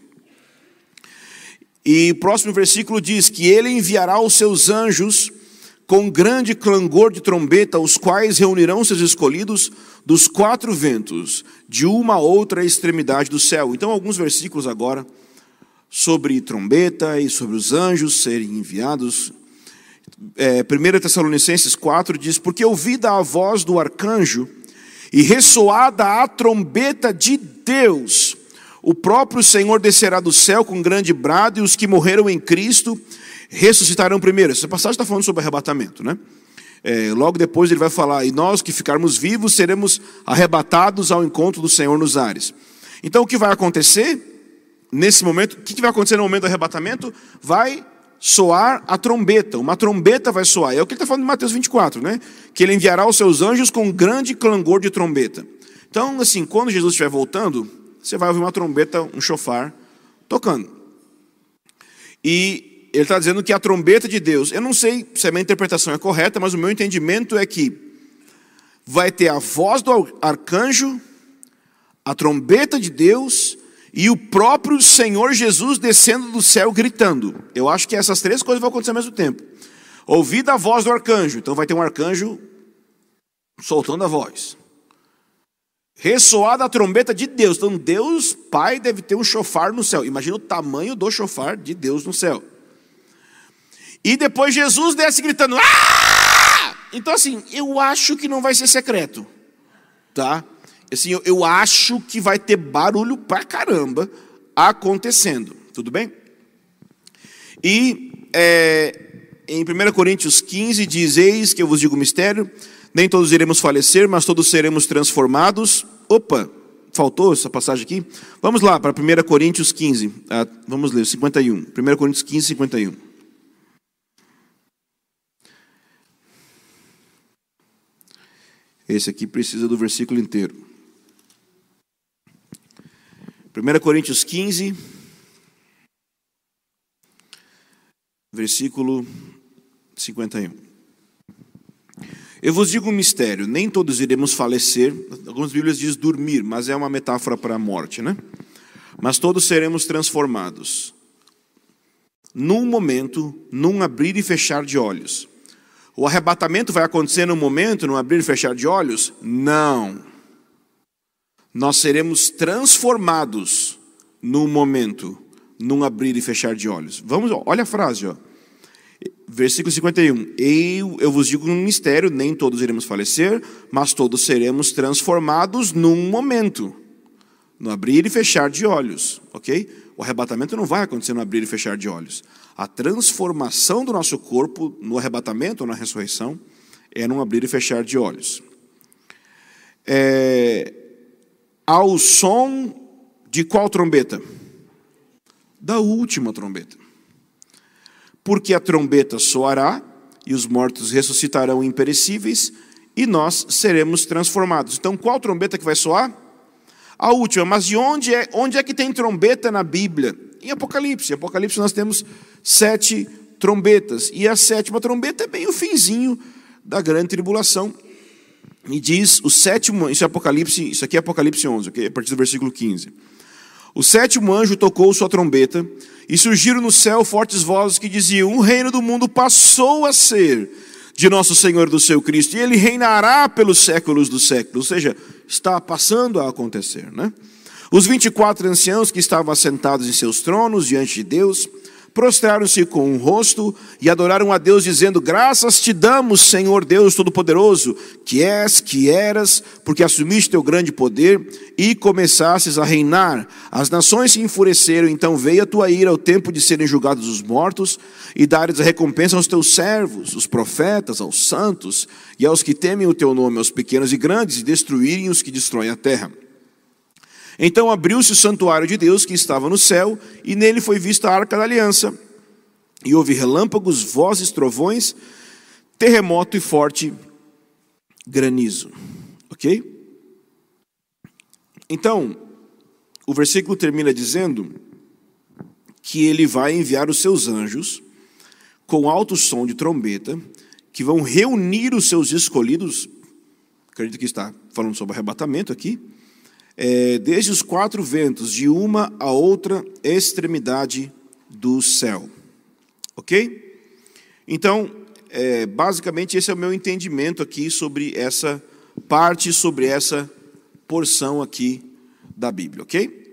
E o próximo versículo diz que ele enviará os seus anjos com grande clangor de trombeta, os quais reunirão seus escolhidos dos quatro ventos, de uma a outra extremidade do céu. Então, alguns versículos agora sobre trombeta e sobre os anjos serem enviados. É, 1 Tessalonicenses 4 diz: Porque ouvida a voz do arcanjo e ressoada a trombeta de Deus, o próprio Senhor descerá do céu com grande brado, e os que morreram em Cristo ressuscitarão primeiro. Essa passagem está falando sobre arrebatamento, né? É, logo depois ele vai falar: E nós que ficarmos vivos seremos arrebatados ao encontro do Senhor nos ares. Então o que vai acontecer? Nesse momento, o que vai acontecer no momento do arrebatamento? Vai soar a trombeta, uma trombeta vai soar. É o que ele está falando em Mateus 24, né? Que ele enviará os seus anjos com grande clangor de trombeta. Então, assim, quando Jesus estiver voltando, você vai ouvir uma trombeta, um chofar, tocando. E ele está dizendo que a trombeta de Deus, eu não sei se a minha interpretação é correta, mas o meu entendimento é que vai ter a voz do arcanjo, a trombeta de Deus e o próprio Senhor Jesus descendo do céu gritando. Eu acho que essas três coisas vão acontecer ao mesmo tempo. Ouvida a voz do arcanjo, então vai ter um arcanjo soltando a voz. Ressoada a trombeta de Deus. Então Deus Pai deve ter um chofar no céu. Imagina o tamanho do chofar de Deus no céu. E depois Jesus desce gritando: ah! Então assim, eu acho que não vai ser secreto, tá? Assim, eu, eu acho que vai ter barulho pra caramba acontecendo, tudo bem? E é, em 1 Coríntios 15 diz: Eis que eu vos digo o mistério, nem todos iremos falecer, mas todos seremos transformados. Opa, faltou essa passagem aqui? Vamos lá para 1 Coríntios 15, ah, vamos ler, 51. 1 Coríntios 15, 51. Esse aqui precisa do versículo inteiro. 1 Coríntios 15, versículo 51. Eu vos digo um mistério: nem todos iremos falecer. Algumas Bíblias diz dormir, mas é uma metáfora para a morte, né? Mas todos seremos transformados. Num momento, num abrir e fechar de olhos. O arrebatamento vai acontecer num momento, num abrir e fechar de olhos? Não nós seremos transformados num momento, num abrir e fechar de olhos. Vamos, olha a frase, ó. Versículo 51. Eu, eu vos digo um mistério: nem todos iremos falecer, mas todos seremos transformados num momento, no abrir e fechar de olhos, ok? O arrebatamento não vai acontecer no abrir e fechar de olhos. A transformação do nosso corpo no arrebatamento ou na ressurreição é num abrir e fechar de olhos. É, ao som de qual trombeta? da última trombeta. Porque a trombeta soará e os mortos ressuscitarão imperecíveis e nós seremos transformados. Então, qual trombeta que vai soar? A última. Mas de onde é, onde é que tem trombeta na Bíblia? Em Apocalipse. Em Apocalipse nós temos sete trombetas. E a sétima trombeta é bem o finzinho da grande tribulação. E diz o sétimo, isso é Apocalipse, isso aqui é Apocalipse 11, okay? a partir do versículo 15. O sétimo anjo tocou sua trombeta, e surgiram no céu fortes vozes que diziam: O reino do mundo passou a ser de nosso Senhor do seu Cristo, e ele reinará pelos séculos dos séculos. Ou seja, está passando a acontecer, né? Os 24 anciãos que estavam assentados em seus tronos diante de Deus, prostraram-se com o rosto e adoraram a Deus, dizendo: Graças te damos, Senhor Deus Todo-Poderoso, que és, que eras, porque assumiste teu grande poder e começasses a reinar. As nações se enfureceram, então veio a tua ira ao tempo de serem julgados os mortos e dares a recompensa aos teus servos, os profetas, aos santos e aos que temem o teu nome, aos pequenos e grandes, e destruírem os que destroem a terra. Então abriu-se o santuário de Deus que estava no céu, e nele foi vista a arca da aliança. E houve relâmpagos, vozes, trovões, terremoto e forte granizo. Ok? Então, o versículo termina dizendo que ele vai enviar os seus anjos com alto som de trombeta, que vão reunir os seus escolhidos. Acredito que está falando sobre arrebatamento aqui é, desde os quatro ventos, de uma a outra extremidade do céu. Ok? Então, é, basicamente, esse é o meu entendimento aqui sobre essa parte, sobre essa porção aqui da Bíblia, ok?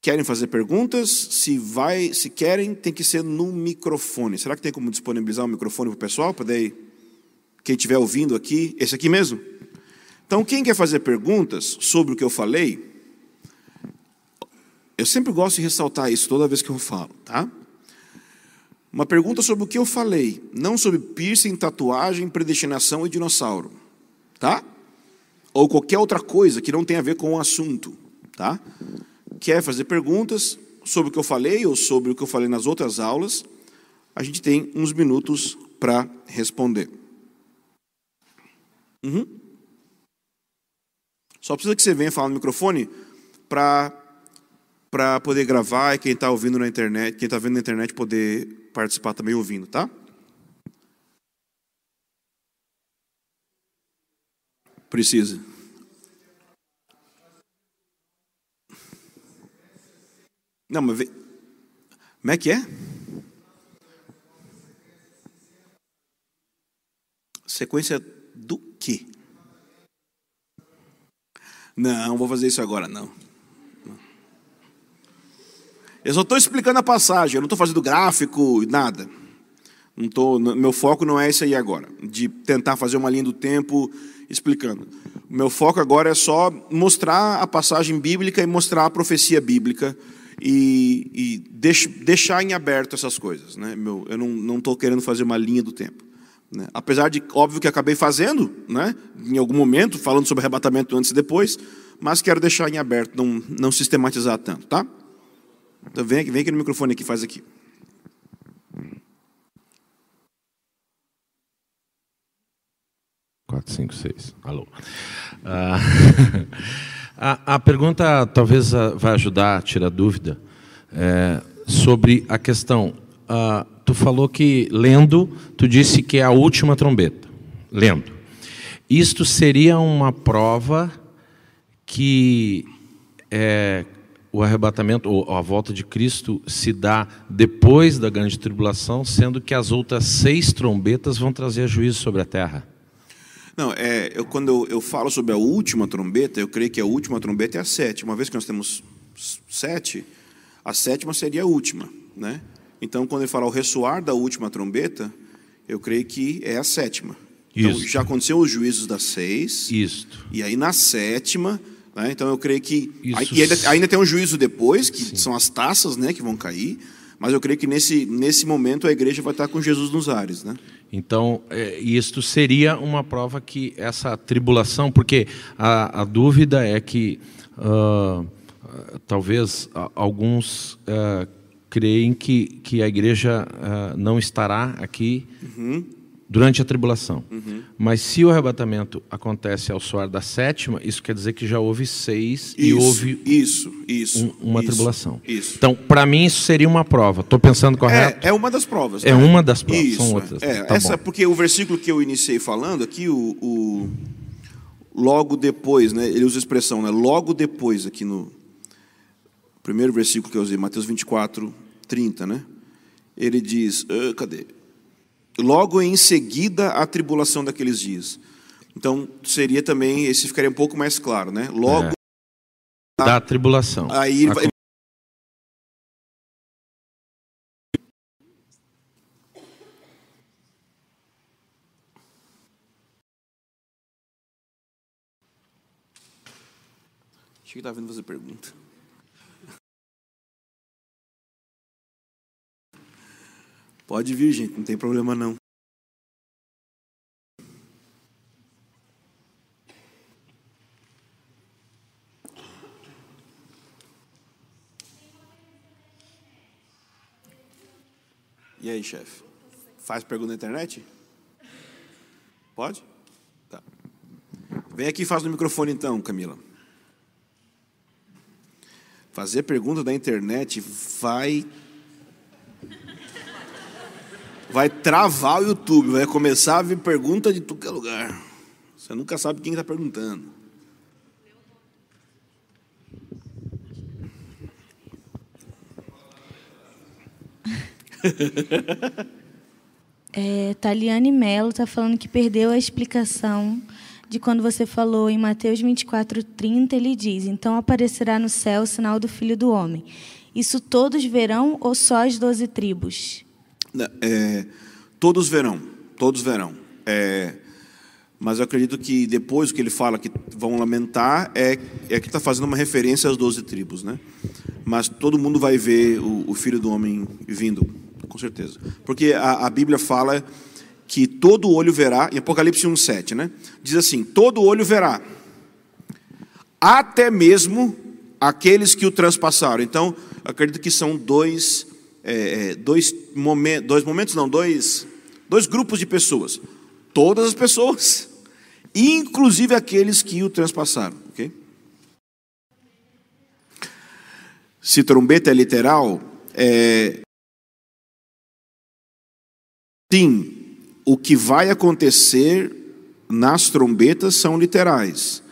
Querem fazer perguntas? Se vai, se querem, tem que ser no microfone. Será que tem como disponibilizar o um microfone para o pessoal? Para quem estiver ouvindo aqui, esse aqui mesmo? Então, quem quer fazer perguntas sobre o que eu falei, eu sempre gosto de ressaltar isso toda vez que eu falo, tá? Uma pergunta sobre o que eu falei, não sobre piercing, tatuagem, predestinação e dinossauro, tá? Ou qualquer outra coisa que não tenha a ver com o assunto, tá? Quer fazer perguntas sobre o que eu falei ou sobre o que eu falei nas outras aulas? A gente tem uns minutos para responder. Uhum. Só precisa que você venha falar no microfone para poder gravar e quem está ouvindo na internet, quem está vendo na internet poder participar também ouvindo, tá? Precisa. Não, mas como é que é? Sequência do quê? Não, vou fazer isso agora, não. Eu só estou explicando a passagem, eu não estou fazendo gráfico, nada. Não tô, meu foco não é esse aí agora, de tentar fazer uma linha do tempo explicando. Meu foco agora é só mostrar a passagem bíblica e mostrar a profecia bíblica e, e deix, deixar em aberto essas coisas. Né? Meu, eu não estou querendo fazer uma linha do tempo. Né? Apesar de, óbvio que acabei fazendo, né? em algum momento, falando sobre arrebatamento antes e depois, mas quero deixar em aberto, não, não sistematizar tanto, tá? Então vem aqui, vem aqui no microfone aqui, faz aqui. Quatro, cinco, seis. Alô. Ah, a, a, pergunta talvez vai ajudar a tirar dúvida é, sobre a questão. Ah, tu falou que, lendo, tu disse que é a última trombeta. Lendo. Isto seria uma prova que é, o arrebatamento, ou a volta de Cristo, se dá depois da grande tribulação, sendo que as outras seis trombetas vão trazer juízo sobre a terra. Não, é, eu, quando eu, eu, falo sobre a última trombeta, eu creio que a última trombeta é a sétima. Uma vez que nós temos sete, a sétima seria a última, né? Então, quando ele fala o ressoar da última trombeta, eu creio que é a sétima. Então, já aconteceu os juízos das seis. Isto. E aí na sétima, né, então eu creio que Isso. e ainda, ainda, tem um juízo depois, que Sim. são as taças, né, que vão cair. Mas eu creio que nesse, nesse momento a igreja vai estar com Jesus nos ares, né? Então, é, isto seria uma prova que essa tribulação, porque a, a dúvida é que uh, talvez alguns uh, creem que, que a igreja uh, não estará aqui uhum. durante a tribulação. Uhum. Mas se o arrebatamento acontece ao soar da sétima, isso quer dizer que já houve seis isso, e houve isso, isso, um, uma isso, tribulação. Isso. Então, para mim, isso seria uma prova. Estou pensando correto? É, é, uma das provas. É né? uma das provas, isso, são outras. É, tá essa, bom. porque o versículo que eu iniciei falando aqui, o, o logo depois, né? Ele usa a expressão, né? Logo depois aqui no primeiro versículo que eu usei, Mateus 24, 30, né? Ele diz, uh, cadê? Logo em seguida a tribulação daqueles dias. Então seria também esse ficaria um pouco mais claro, né? Logo é. da tribulação. Aí ele vai, Achei que estava vindo fazer pergunta. Pode vir, gente, não tem problema não. E aí, chefe? Faz pergunta na internet? Pode? Tá. Vem aqui e faz no microfone então, Camila. Fazer pergunta da internet vai. Vai travar o YouTube, vai começar a vir pergunta de tudo que é lugar. Você nunca sabe quem está perguntando. É, Taliane Mello está falando que perdeu a explicação de quando você falou em Mateus 24, 30, ele diz: Então aparecerá no céu o sinal do Filho do Homem. Isso todos verão ou só as doze tribos? É, todos verão, todos verão. É, mas eu acredito que depois o que ele fala que vão lamentar é, é que está fazendo uma referência às doze tribos, né? Mas todo mundo vai ver o, o Filho do Homem vindo, com certeza. Porque a, a Bíblia fala que todo olho verá, em Apocalipse 1,7, né? Diz assim: todo olho verá, até mesmo aqueles que o transpassaram. Então, acredito que são dois, é, é, dois, momen dois momentos, não, dois, dois grupos de pessoas. Todas as pessoas, inclusive aqueles que o transpassaram. ok? Se trombeta é literal, é, sim, o que vai acontecer nas trombetas são literais.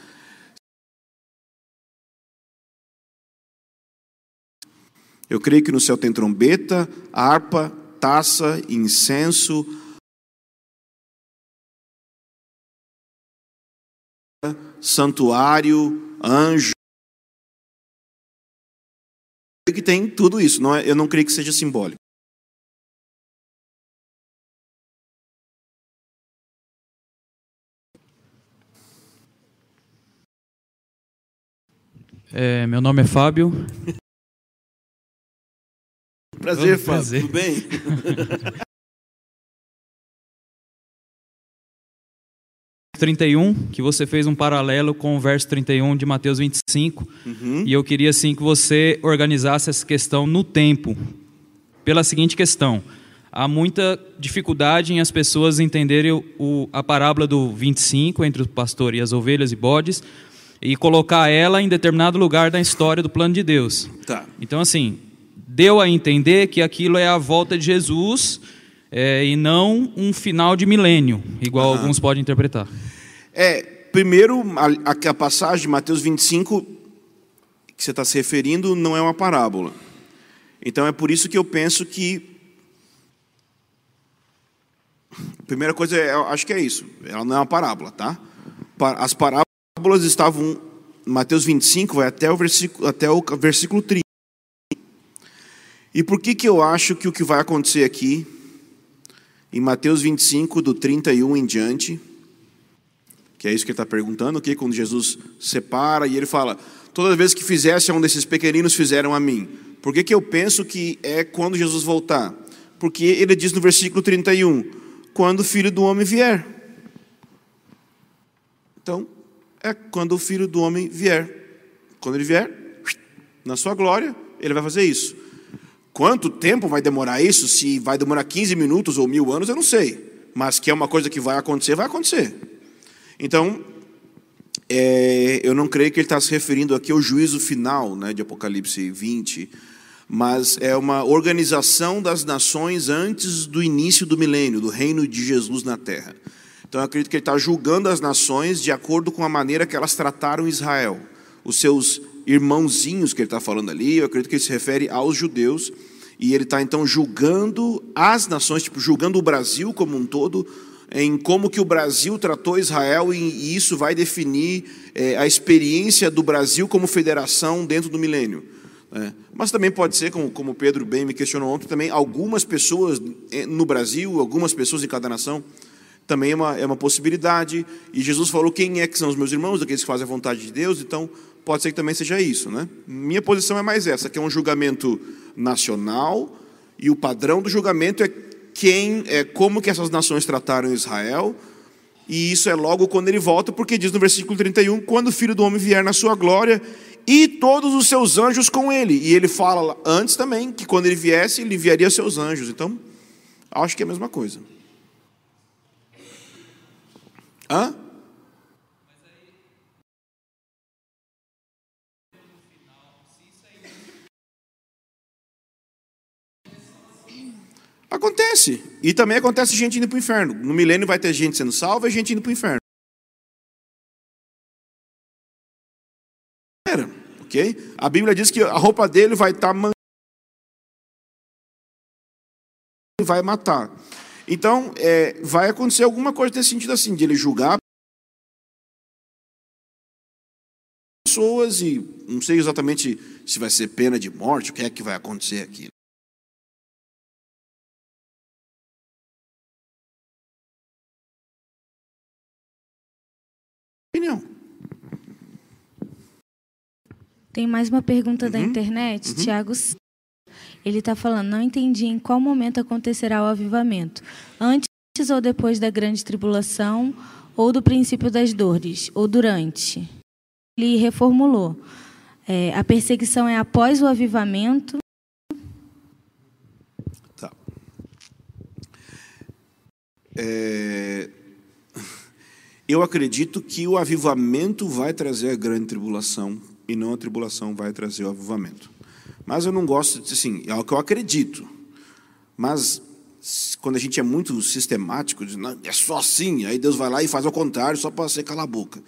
Eu creio que no céu tem trombeta, harpa, taça, incenso, santuário, anjo. Que tem tudo isso. Não é, eu não creio que seja simbólico. É, meu nome é Fábio. Prazer, Fábio. Prazer. Tudo bem? e um, que você fez um paralelo com o verso 31 de Mateus 25. Uhum. E eu queria assim que você organizasse essa questão no tempo. Pela seguinte questão: há muita dificuldade em as pessoas entenderem o, a parábola do 25 entre o pastor e as ovelhas e bodes, e colocar ela em determinado lugar da história do plano de Deus. Tá. Então, assim, deu a entender que aquilo é a volta de Jesus é, e não um final de milênio, igual uhum. alguns podem interpretar. É, primeiro, a, a passagem de Mateus 25, que você está se referindo, não é uma parábola. Então, é por isso que eu penso que. A primeira coisa, é, acho que é isso. Ela não é uma parábola, tá? As parábolas parábolas estavam, Mateus 25 vai até o versículo, até o versículo 30. E por que, que eu acho que o que vai acontecer aqui, em Mateus 25, do 31 em diante, que é isso que ele está perguntando, que quando Jesus separa e ele fala, toda vez que fizesse a um desses pequeninos fizeram a mim. Por que, que eu penso que é quando Jesus voltar? Porque ele diz no versículo 31, quando o filho do homem vier. Então, é quando o filho do homem vier. Quando ele vier, na sua glória, ele vai fazer isso. Quanto tempo vai demorar isso? Se vai demorar 15 minutos ou mil anos, eu não sei. Mas que é uma coisa que vai acontecer, vai acontecer. Então, é, eu não creio que ele está se referindo aqui ao juízo final né, de Apocalipse 20, mas é uma organização das nações antes do início do milênio, do reino de Jesus na terra. Então eu acredito que ele está julgando as nações de acordo com a maneira que elas trataram Israel. Os seus irmãozinhos que ele está falando ali, eu acredito que ele se refere aos judeus, e ele está então julgando as nações, tipo, julgando o Brasil como um todo, em como que o Brasil tratou Israel, e isso vai definir é, a experiência do Brasil como federação dentro do milênio. É. Mas também pode ser, como, como Pedro bem me questionou ontem, também algumas pessoas é, no Brasil, algumas pessoas em cada nação, também é uma, é uma possibilidade. E Jesus falou: quem é que são os meus irmãos, aqueles que fazem a vontade de Deus? Então, pode ser que também seja isso. Né? Minha posição é mais essa, que é um julgamento nacional, e o padrão do julgamento é quem, é como que essas nações trataram Israel, e isso é logo quando ele volta, porque diz no versículo 31, quando o Filho do Homem vier na sua glória, e todos os seus anjos com ele. E ele fala antes também, que quando ele viesse, ele enviaria seus anjos. Então, acho que é a mesma coisa. Hã? Acontece. E também acontece gente indo para o inferno. No milênio vai ter gente sendo salva e gente indo para o inferno. Ok? A Bíblia diz que a roupa dele vai estar tá vai matar. Então, é, vai acontecer alguma coisa nesse sentido assim, de ele julgar pessoas e não sei exatamente se vai ser pena de morte, o que é que vai acontecer aqui. Opinião. Tem mais uma pergunta uhum. da internet, uhum. Tiago ele está falando, não entendi em qual momento acontecerá o avivamento. Antes ou depois da grande tribulação, ou do princípio das dores, ou durante. Ele reformulou. É, a perseguição é após o avivamento. Tá. É... Eu acredito que o avivamento vai trazer a grande tribulação e não a tribulação vai trazer o avivamento. Mas eu não gosto, assim, é o que eu acredito. Mas quando a gente é muito sistemático, diz, é só assim, aí Deus vai lá e faz ao contrário, só para você calar a boca.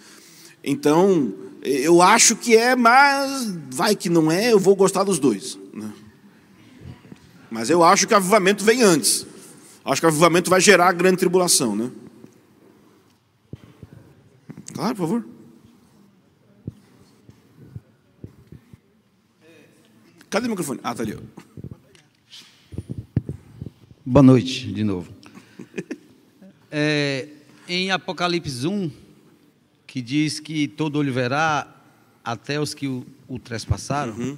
Então, eu acho que é, mas vai que não é, eu vou gostar dos dois. Né? Mas eu acho que o avivamento vem antes. Acho que o avivamento vai gerar a grande tribulação, né? Claro, por favor. Cadê o microfone? Ah, tá ali. Boa noite, de novo. É, em Apocalipse 1, que diz que todo olho verá, até os que o, o trespassaram, uhum.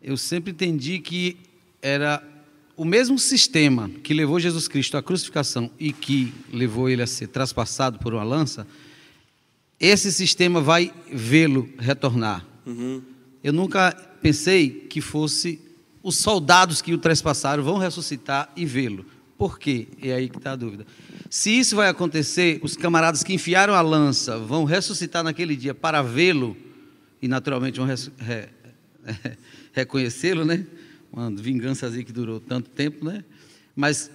eu sempre entendi que era o mesmo sistema que levou Jesus Cristo à crucificação e que levou ele a ser traspassado por uma lança, esse sistema vai vê-lo retornar. Uhum. Eu nunca pensei que fosse os soldados que o trespassaram vão ressuscitar e vê-lo. Por quê? É aí que está a dúvida. Se isso vai acontecer, os camaradas que enfiaram a lança vão ressuscitar naquele dia para vê-lo e naturalmente vão re reconhecê-lo, né? Uma vingança que durou tanto tempo, né? Mas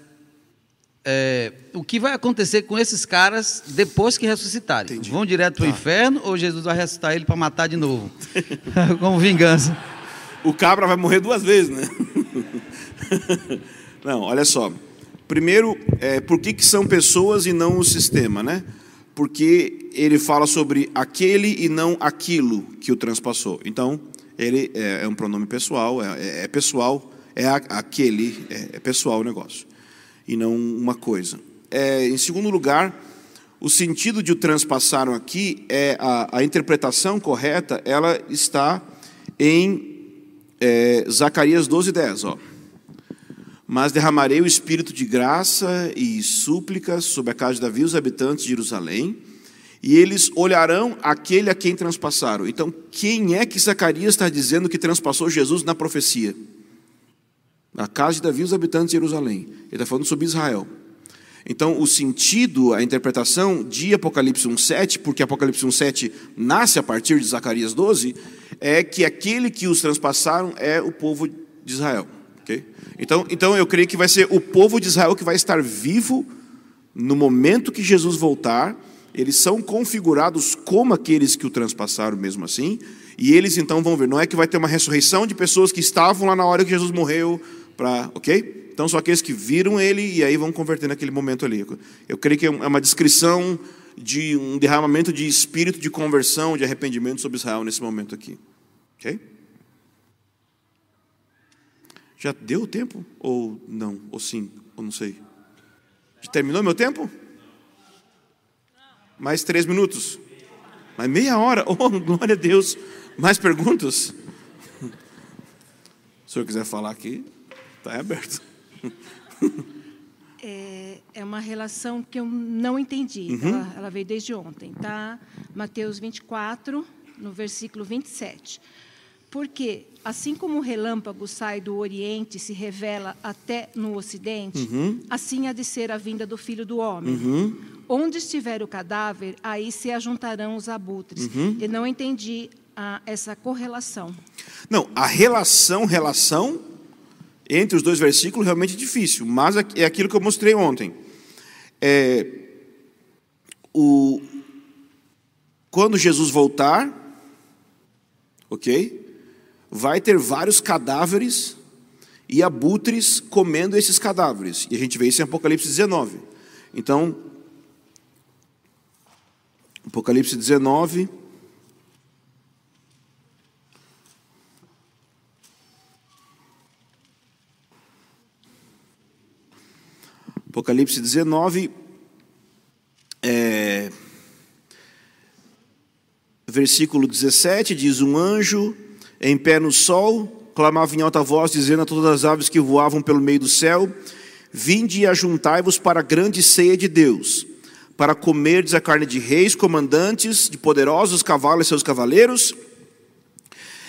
é, o que vai acontecer com esses caras depois que ressuscitarem? Entendi. Vão direto para o tá. inferno ou Jesus vai ressuscitar ele para matar de novo? Como vingança o cabra vai morrer duas vezes, né? Não, olha só. Primeiro, é, por que, que são pessoas e não o sistema, né? Porque ele fala sobre aquele e não aquilo que o transpassou. Então, ele é, é um pronome pessoal, é, é, é pessoal, é a, aquele, é, é, pessoal o negócio, e não uma coisa. É, em segundo lugar, o sentido de o transpassaram aqui é a, a interpretação correta, ela está em é, Zacarias 12, 10, ó. Mas derramarei o espírito de graça e súplicas sobre a casa de Davi, os habitantes de Jerusalém, e eles olharão aquele a quem transpassaram. Então, quem é que Zacarias está dizendo que transpassou Jesus na profecia? A casa de Davi, os habitantes de Jerusalém. Ele está falando sobre Israel. Então, o sentido, a interpretação de Apocalipse 1,7, porque Apocalipse 1,7 nasce a partir de Zacarias 12, é que aquele que os transpassaram é o povo de Israel. Okay? Então, então, eu creio que vai ser o povo de Israel que vai estar vivo no momento que Jesus voltar eles são configurados como aqueles que o transpassaram mesmo assim, e eles então vão ver, não é que vai ter uma ressurreição de pessoas que estavam lá na hora que Jesus morreu, para, ok? Então são aqueles que viram ele e aí vão converter naquele momento ali. Eu creio que é uma descrição de um derramamento de espírito de conversão, de arrependimento sobre Israel nesse momento aqui. Ok? Já deu o tempo? Ou não? Ou sim? Ou não sei? Já terminou meu tempo? Mais três minutos. Mais meia hora. Oh, glória a Deus. Mais perguntas? Se o senhor quiser falar aqui, está aberto. É, é, uma relação que eu não entendi. Uhum. Ela, ela, veio desde ontem, tá? Mateus 24, no versículo 27. Porque, assim como o relâmpago sai do Oriente e se revela até no Ocidente, uhum. assim há de ser a vinda do Filho do Homem. Uhum. Onde estiver o cadáver, aí se ajuntarão os abutres. Uhum. Eu não entendi a, essa correlação. Não, a relação, relação entre os dois versículos realmente é difícil, mas é aquilo que eu mostrei ontem. É, o, quando Jesus voltar, ok? vai ter vários cadáveres e abutres comendo esses cadáveres. E a gente vê isso em Apocalipse 19. Então, Apocalipse 19. Apocalipse 19, é, versículo 17, diz: Um anjo em pé no sol, clamava em alta voz, dizendo a todas as aves que voavam pelo meio do céu: Vinde e ajuntai-vos para a grande ceia de Deus, para comerdes a carne de reis, comandantes, de poderosos cavalos e seus cavaleiros,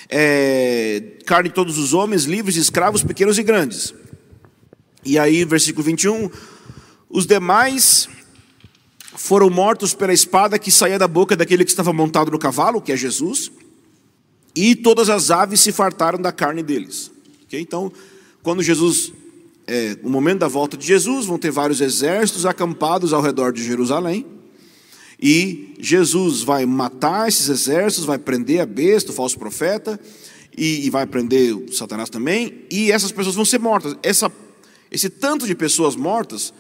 é, carne de todos os homens, livres, escravos, pequenos e grandes. E aí, versículo 21, os demais foram mortos pela espada que saía da boca daquele que estava montado no cavalo, que é Jesus e todas as aves se fartaram da carne deles. Okay? Então, quando Jesus, é, o momento da volta de Jesus, vão ter vários exércitos acampados ao redor de Jerusalém. E Jesus vai matar esses exércitos, vai prender a besta, o falso profeta, e, e vai prender Satanás também, e essas pessoas vão ser mortas. Essa, esse tanto de pessoas mortas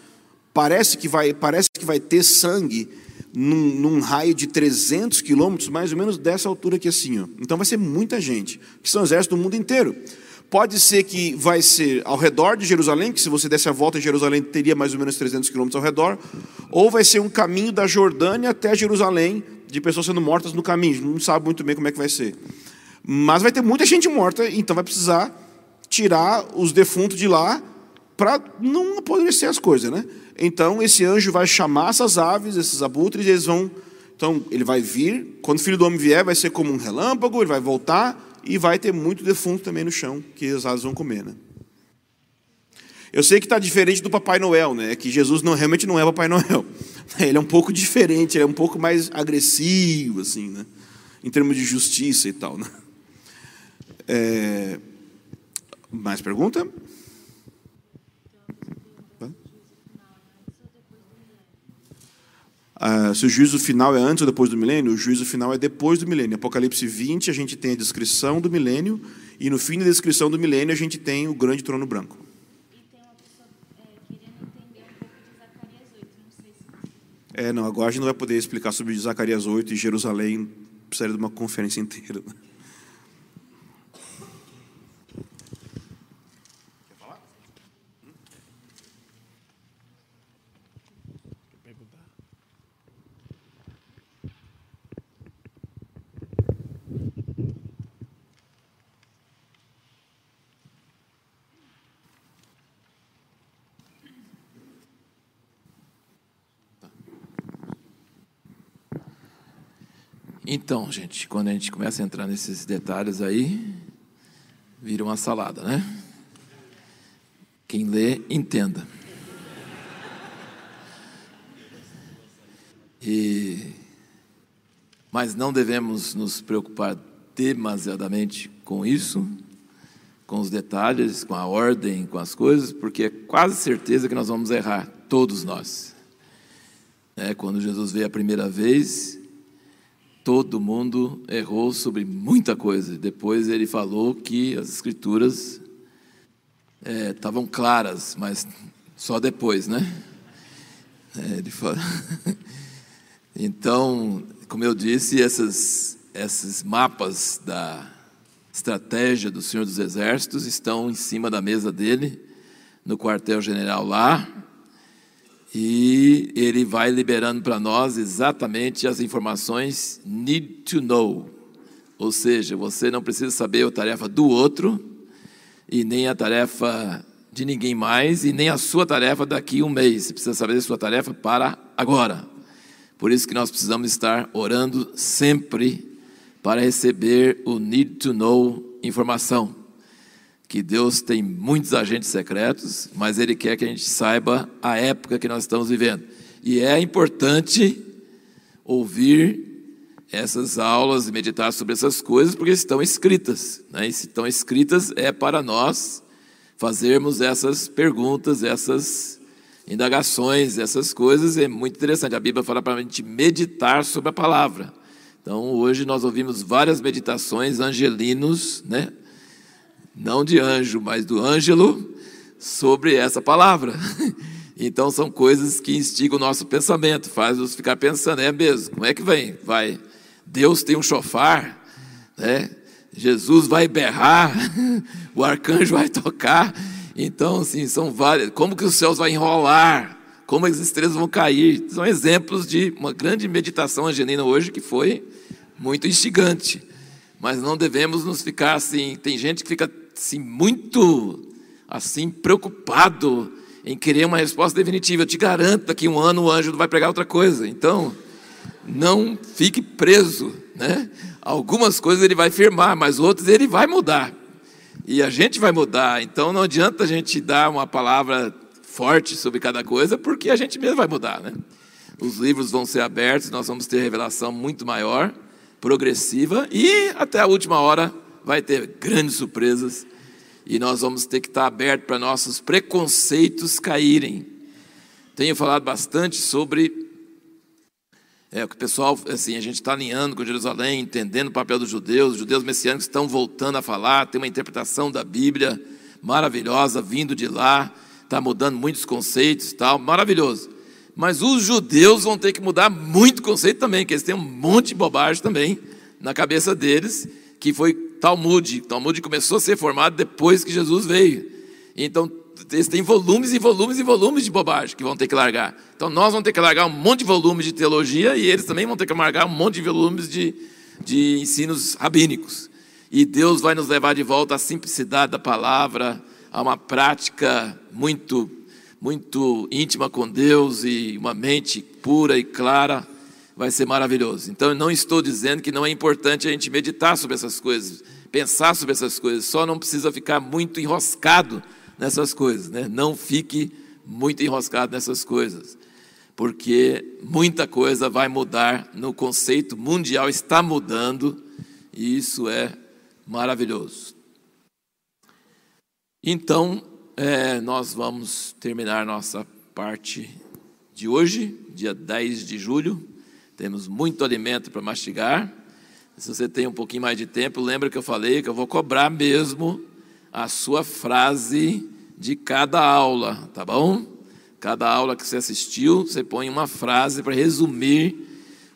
parece que vai, parece que vai ter sangue num, num, raio de 300 quilômetros, mais ou menos dessa altura aqui assim. Ó. Então vai ser muita gente, que são exércitos do mundo inteiro. Pode ser que vai ser ao redor de Jerusalém, que se você desse a volta em Jerusalém teria mais ou menos 300 quilômetros ao redor, ou vai ser um caminho da Jordânia até Jerusalém, de pessoas sendo mortas no caminho. Não sabe muito bem como é que vai ser. Mas vai ter muita gente morta, então vai precisar tirar os defuntos de lá para não apodrecer as coisas, né? Então esse anjo vai chamar essas aves, esses abutres, e eles vão. Então ele vai vir. Quando o filho do homem vier, vai ser como um relâmpago, ele vai voltar e vai ter muito defunto também no chão que as aves vão comer, né? Eu sei que está diferente do Papai Noel, né? Que Jesus não, realmente não é Papai Noel. Ele é um pouco diferente, ele é um pouco mais agressivo, assim, né? Em termos de justiça e tal, né? É... Mais pergunta? Uh, se o juízo final é antes ou depois do milênio, o juízo final é depois do milênio. Apocalipse 20, a gente tem a descrição do milênio, e no fim da descrição do milênio, a gente tem o grande trono branco. É, não, agora a gente não vai poder explicar sobre Zacarias 8 e Jerusalém, precisaria de uma conferência inteira. Então, gente, quando a gente começa a entrar nesses detalhes aí, vira uma salada, né? Quem lê, entenda. E, mas não devemos nos preocupar demasiadamente com isso, com os detalhes, com a ordem, com as coisas, porque é quase certeza que nós vamos errar, todos nós. É, quando Jesus veio a primeira vez, todo mundo errou sobre muita coisa. Depois ele falou que as escrituras é, estavam claras, mas só depois, né? É, ele fala... então, como eu disse, essas, esses mapas da estratégia do Senhor dos Exércitos estão em cima da mesa dele, no quartel-general lá, e ele vai liberando para nós exatamente as informações need to know. Ou seja, você não precisa saber a tarefa do outro e nem a tarefa de ninguém mais e nem a sua tarefa daqui a um mês. Você precisa saber a sua tarefa para agora. Por isso que nós precisamos estar orando sempre para receber o need to know informação que Deus tem muitos agentes secretos, mas Ele quer que a gente saiba a época que nós estamos vivendo. E é importante ouvir essas aulas e meditar sobre essas coisas, porque estão escritas. Né? E se estão escritas, é para nós fazermos essas perguntas, essas indagações, essas coisas. É muito interessante. A Bíblia fala para a gente meditar sobre a palavra. Então, hoje nós ouvimos várias meditações angelinos, né? Não de anjo, mas do ângelo, sobre essa palavra. Então são coisas que instigam o nosso pensamento, faz nos ficar pensando, é mesmo, como é que vem? Vai, Deus tem um chofar, né? Jesus vai berrar, o arcanjo vai tocar. Então, assim, são várias. Como que os céus vão enrolar? Como as estrelas vão cair? São exemplos de uma grande meditação angelina hoje que foi muito instigante. Mas não devemos nos ficar assim. Tem gente que fica assim, muito assim preocupado em querer uma resposta definitiva. Eu te garanto, a um ano o anjo vai pregar outra coisa. Então, não fique preso, né? Algumas coisas ele vai firmar, mas outras ele vai mudar. E a gente vai mudar. Então não adianta a gente dar uma palavra forte sobre cada coisa, porque a gente mesmo vai mudar, né? Os livros vão ser abertos, nós vamos ter revelação muito maior, progressiva e até a última hora vai ter grandes surpresas e nós vamos ter que estar abertos para nossos preconceitos caírem. Tenho falado bastante sobre é, o que o pessoal, assim, a gente está alinhando com Jerusalém, entendendo o papel dos judeus, os judeus messiânicos estão voltando a falar, tem uma interpretação da Bíblia maravilhosa vindo de lá, está mudando muitos conceitos e tal, maravilhoso. Mas os judeus vão ter que mudar muito conceito também, porque eles têm um monte de bobagem também na cabeça deles, que foi Talmud. Talmud começou a ser formado depois que Jesus veio. Então, eles têm volumes e volumes e volumes de bobagem que vão ter que largar. Então, nós vamos ter que largar um monte de volumes de teologia e eles também vão ter que largar um monte de volumes de, de ensinos rabínicos. E Deus vai nos levar de volta à simplicidade da palavra, a uma prática muito, muito íntima com Deus e uma mente pura e clara vai ser maravilhoso. Então, eu não estou dizendo que não é importante a gente meditar sobre essas coisas, pensar sobre essas coisas, só não precisa ficar muito enroscado nessas coisas, né? Não fique muito enroscado nessas coisas, porque muita coisa vai mudar no conceito mundial, está mudando, e isso é maravilhoso. Então, é, nós vamos terminar nossa parte de hoje, dia 10 de julho. Temos muito alimento para mastigar. Se você tem um pouquinho mais de tempo, lembra que eu falei que eu vou cobrar mesmo a sua frase de cada aula, tá bom? Cada aula que você assistiu, você põe uma frase para resumir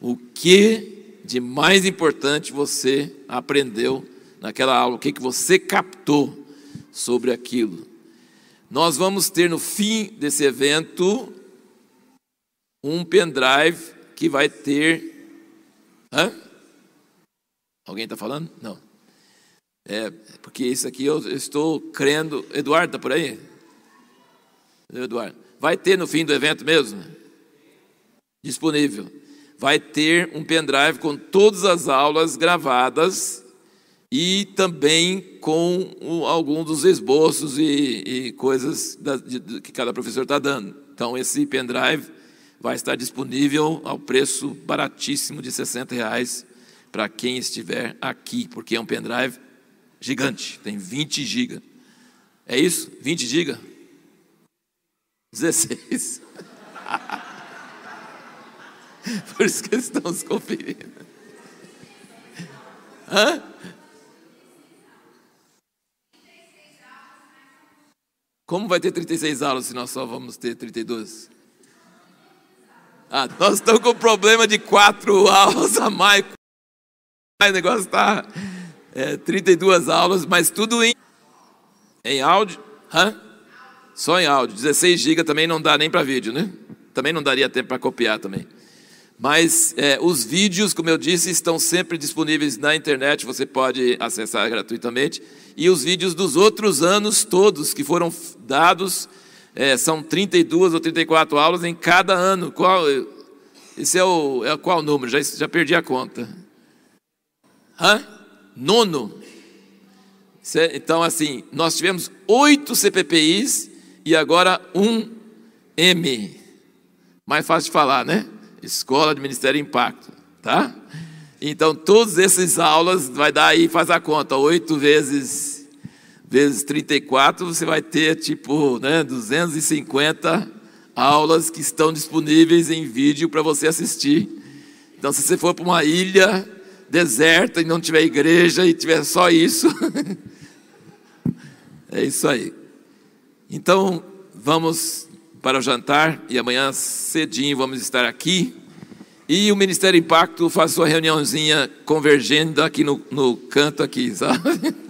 o que de mais importante você aprendeu naquela aula, o que, que você captou sobre aquilo. Nós vamos ter no fim desse evento um pendrive que vai ter. Hã? Alguém está falando? Não. É, porque isso aqui eu, estou crendo. Eduardo, está por aí? Eduardo. Vai ter no fim do evento mesmo? Disponível. vai ter um pendrive com todas as aulas gravadas e também com o, alguns dos esboços e, e coisas da, de, de, que cada professor está dando. Então, esse pendrive vai estar disponível ao preço baratíssimo de 60 reais para quem estiver aqui, porque é um pendrive gigante, tem 20 GB. É isso? 20 GB? 16. Por isso que se conferindo. Hã? Como vai ter 36 aulas se nós só vamos ter 32? Ah, nós estamos com problema de quatro aulas a mais. O negócio está é, 32 aulas, mas tudo em, em áudio. Hã? Só em áudio. 16 GB também não dá nem para vídeo, né? Também não daria tempo para copiar também. Mas é, os vídeos, como eu disse, estão sempre disponíveis na internet, você pode acessar gratuitamente. E os vídeos dos outros anos todos que foram dados, é, são 32 ou 34 aulas em cada ano. Qual, esse é o é qual número? Já, já perdi a conta. Hã? Nono. Então, assim, nós tivemos oito CPPIs e agora um M. Mais fácil de falar, né? Escola de Ministério Impacto, tá? Então, todas essas aulas, vai dar aí, faz a conta, 8 vezes, vezes 34, você vai ter, tipo, né, 250 aulas que estão disponíveis em vídeo para você assistir. Então, se você for para uma ilha deserta e não tiver igreja e tiver só isso, é isso aí. Então, vamos para o jantar e amanhã cedinho vamos estar aqui. E o Ministério Impacto faz sua reuniãozinha convergendo aqui no, no canto aqui, sabe?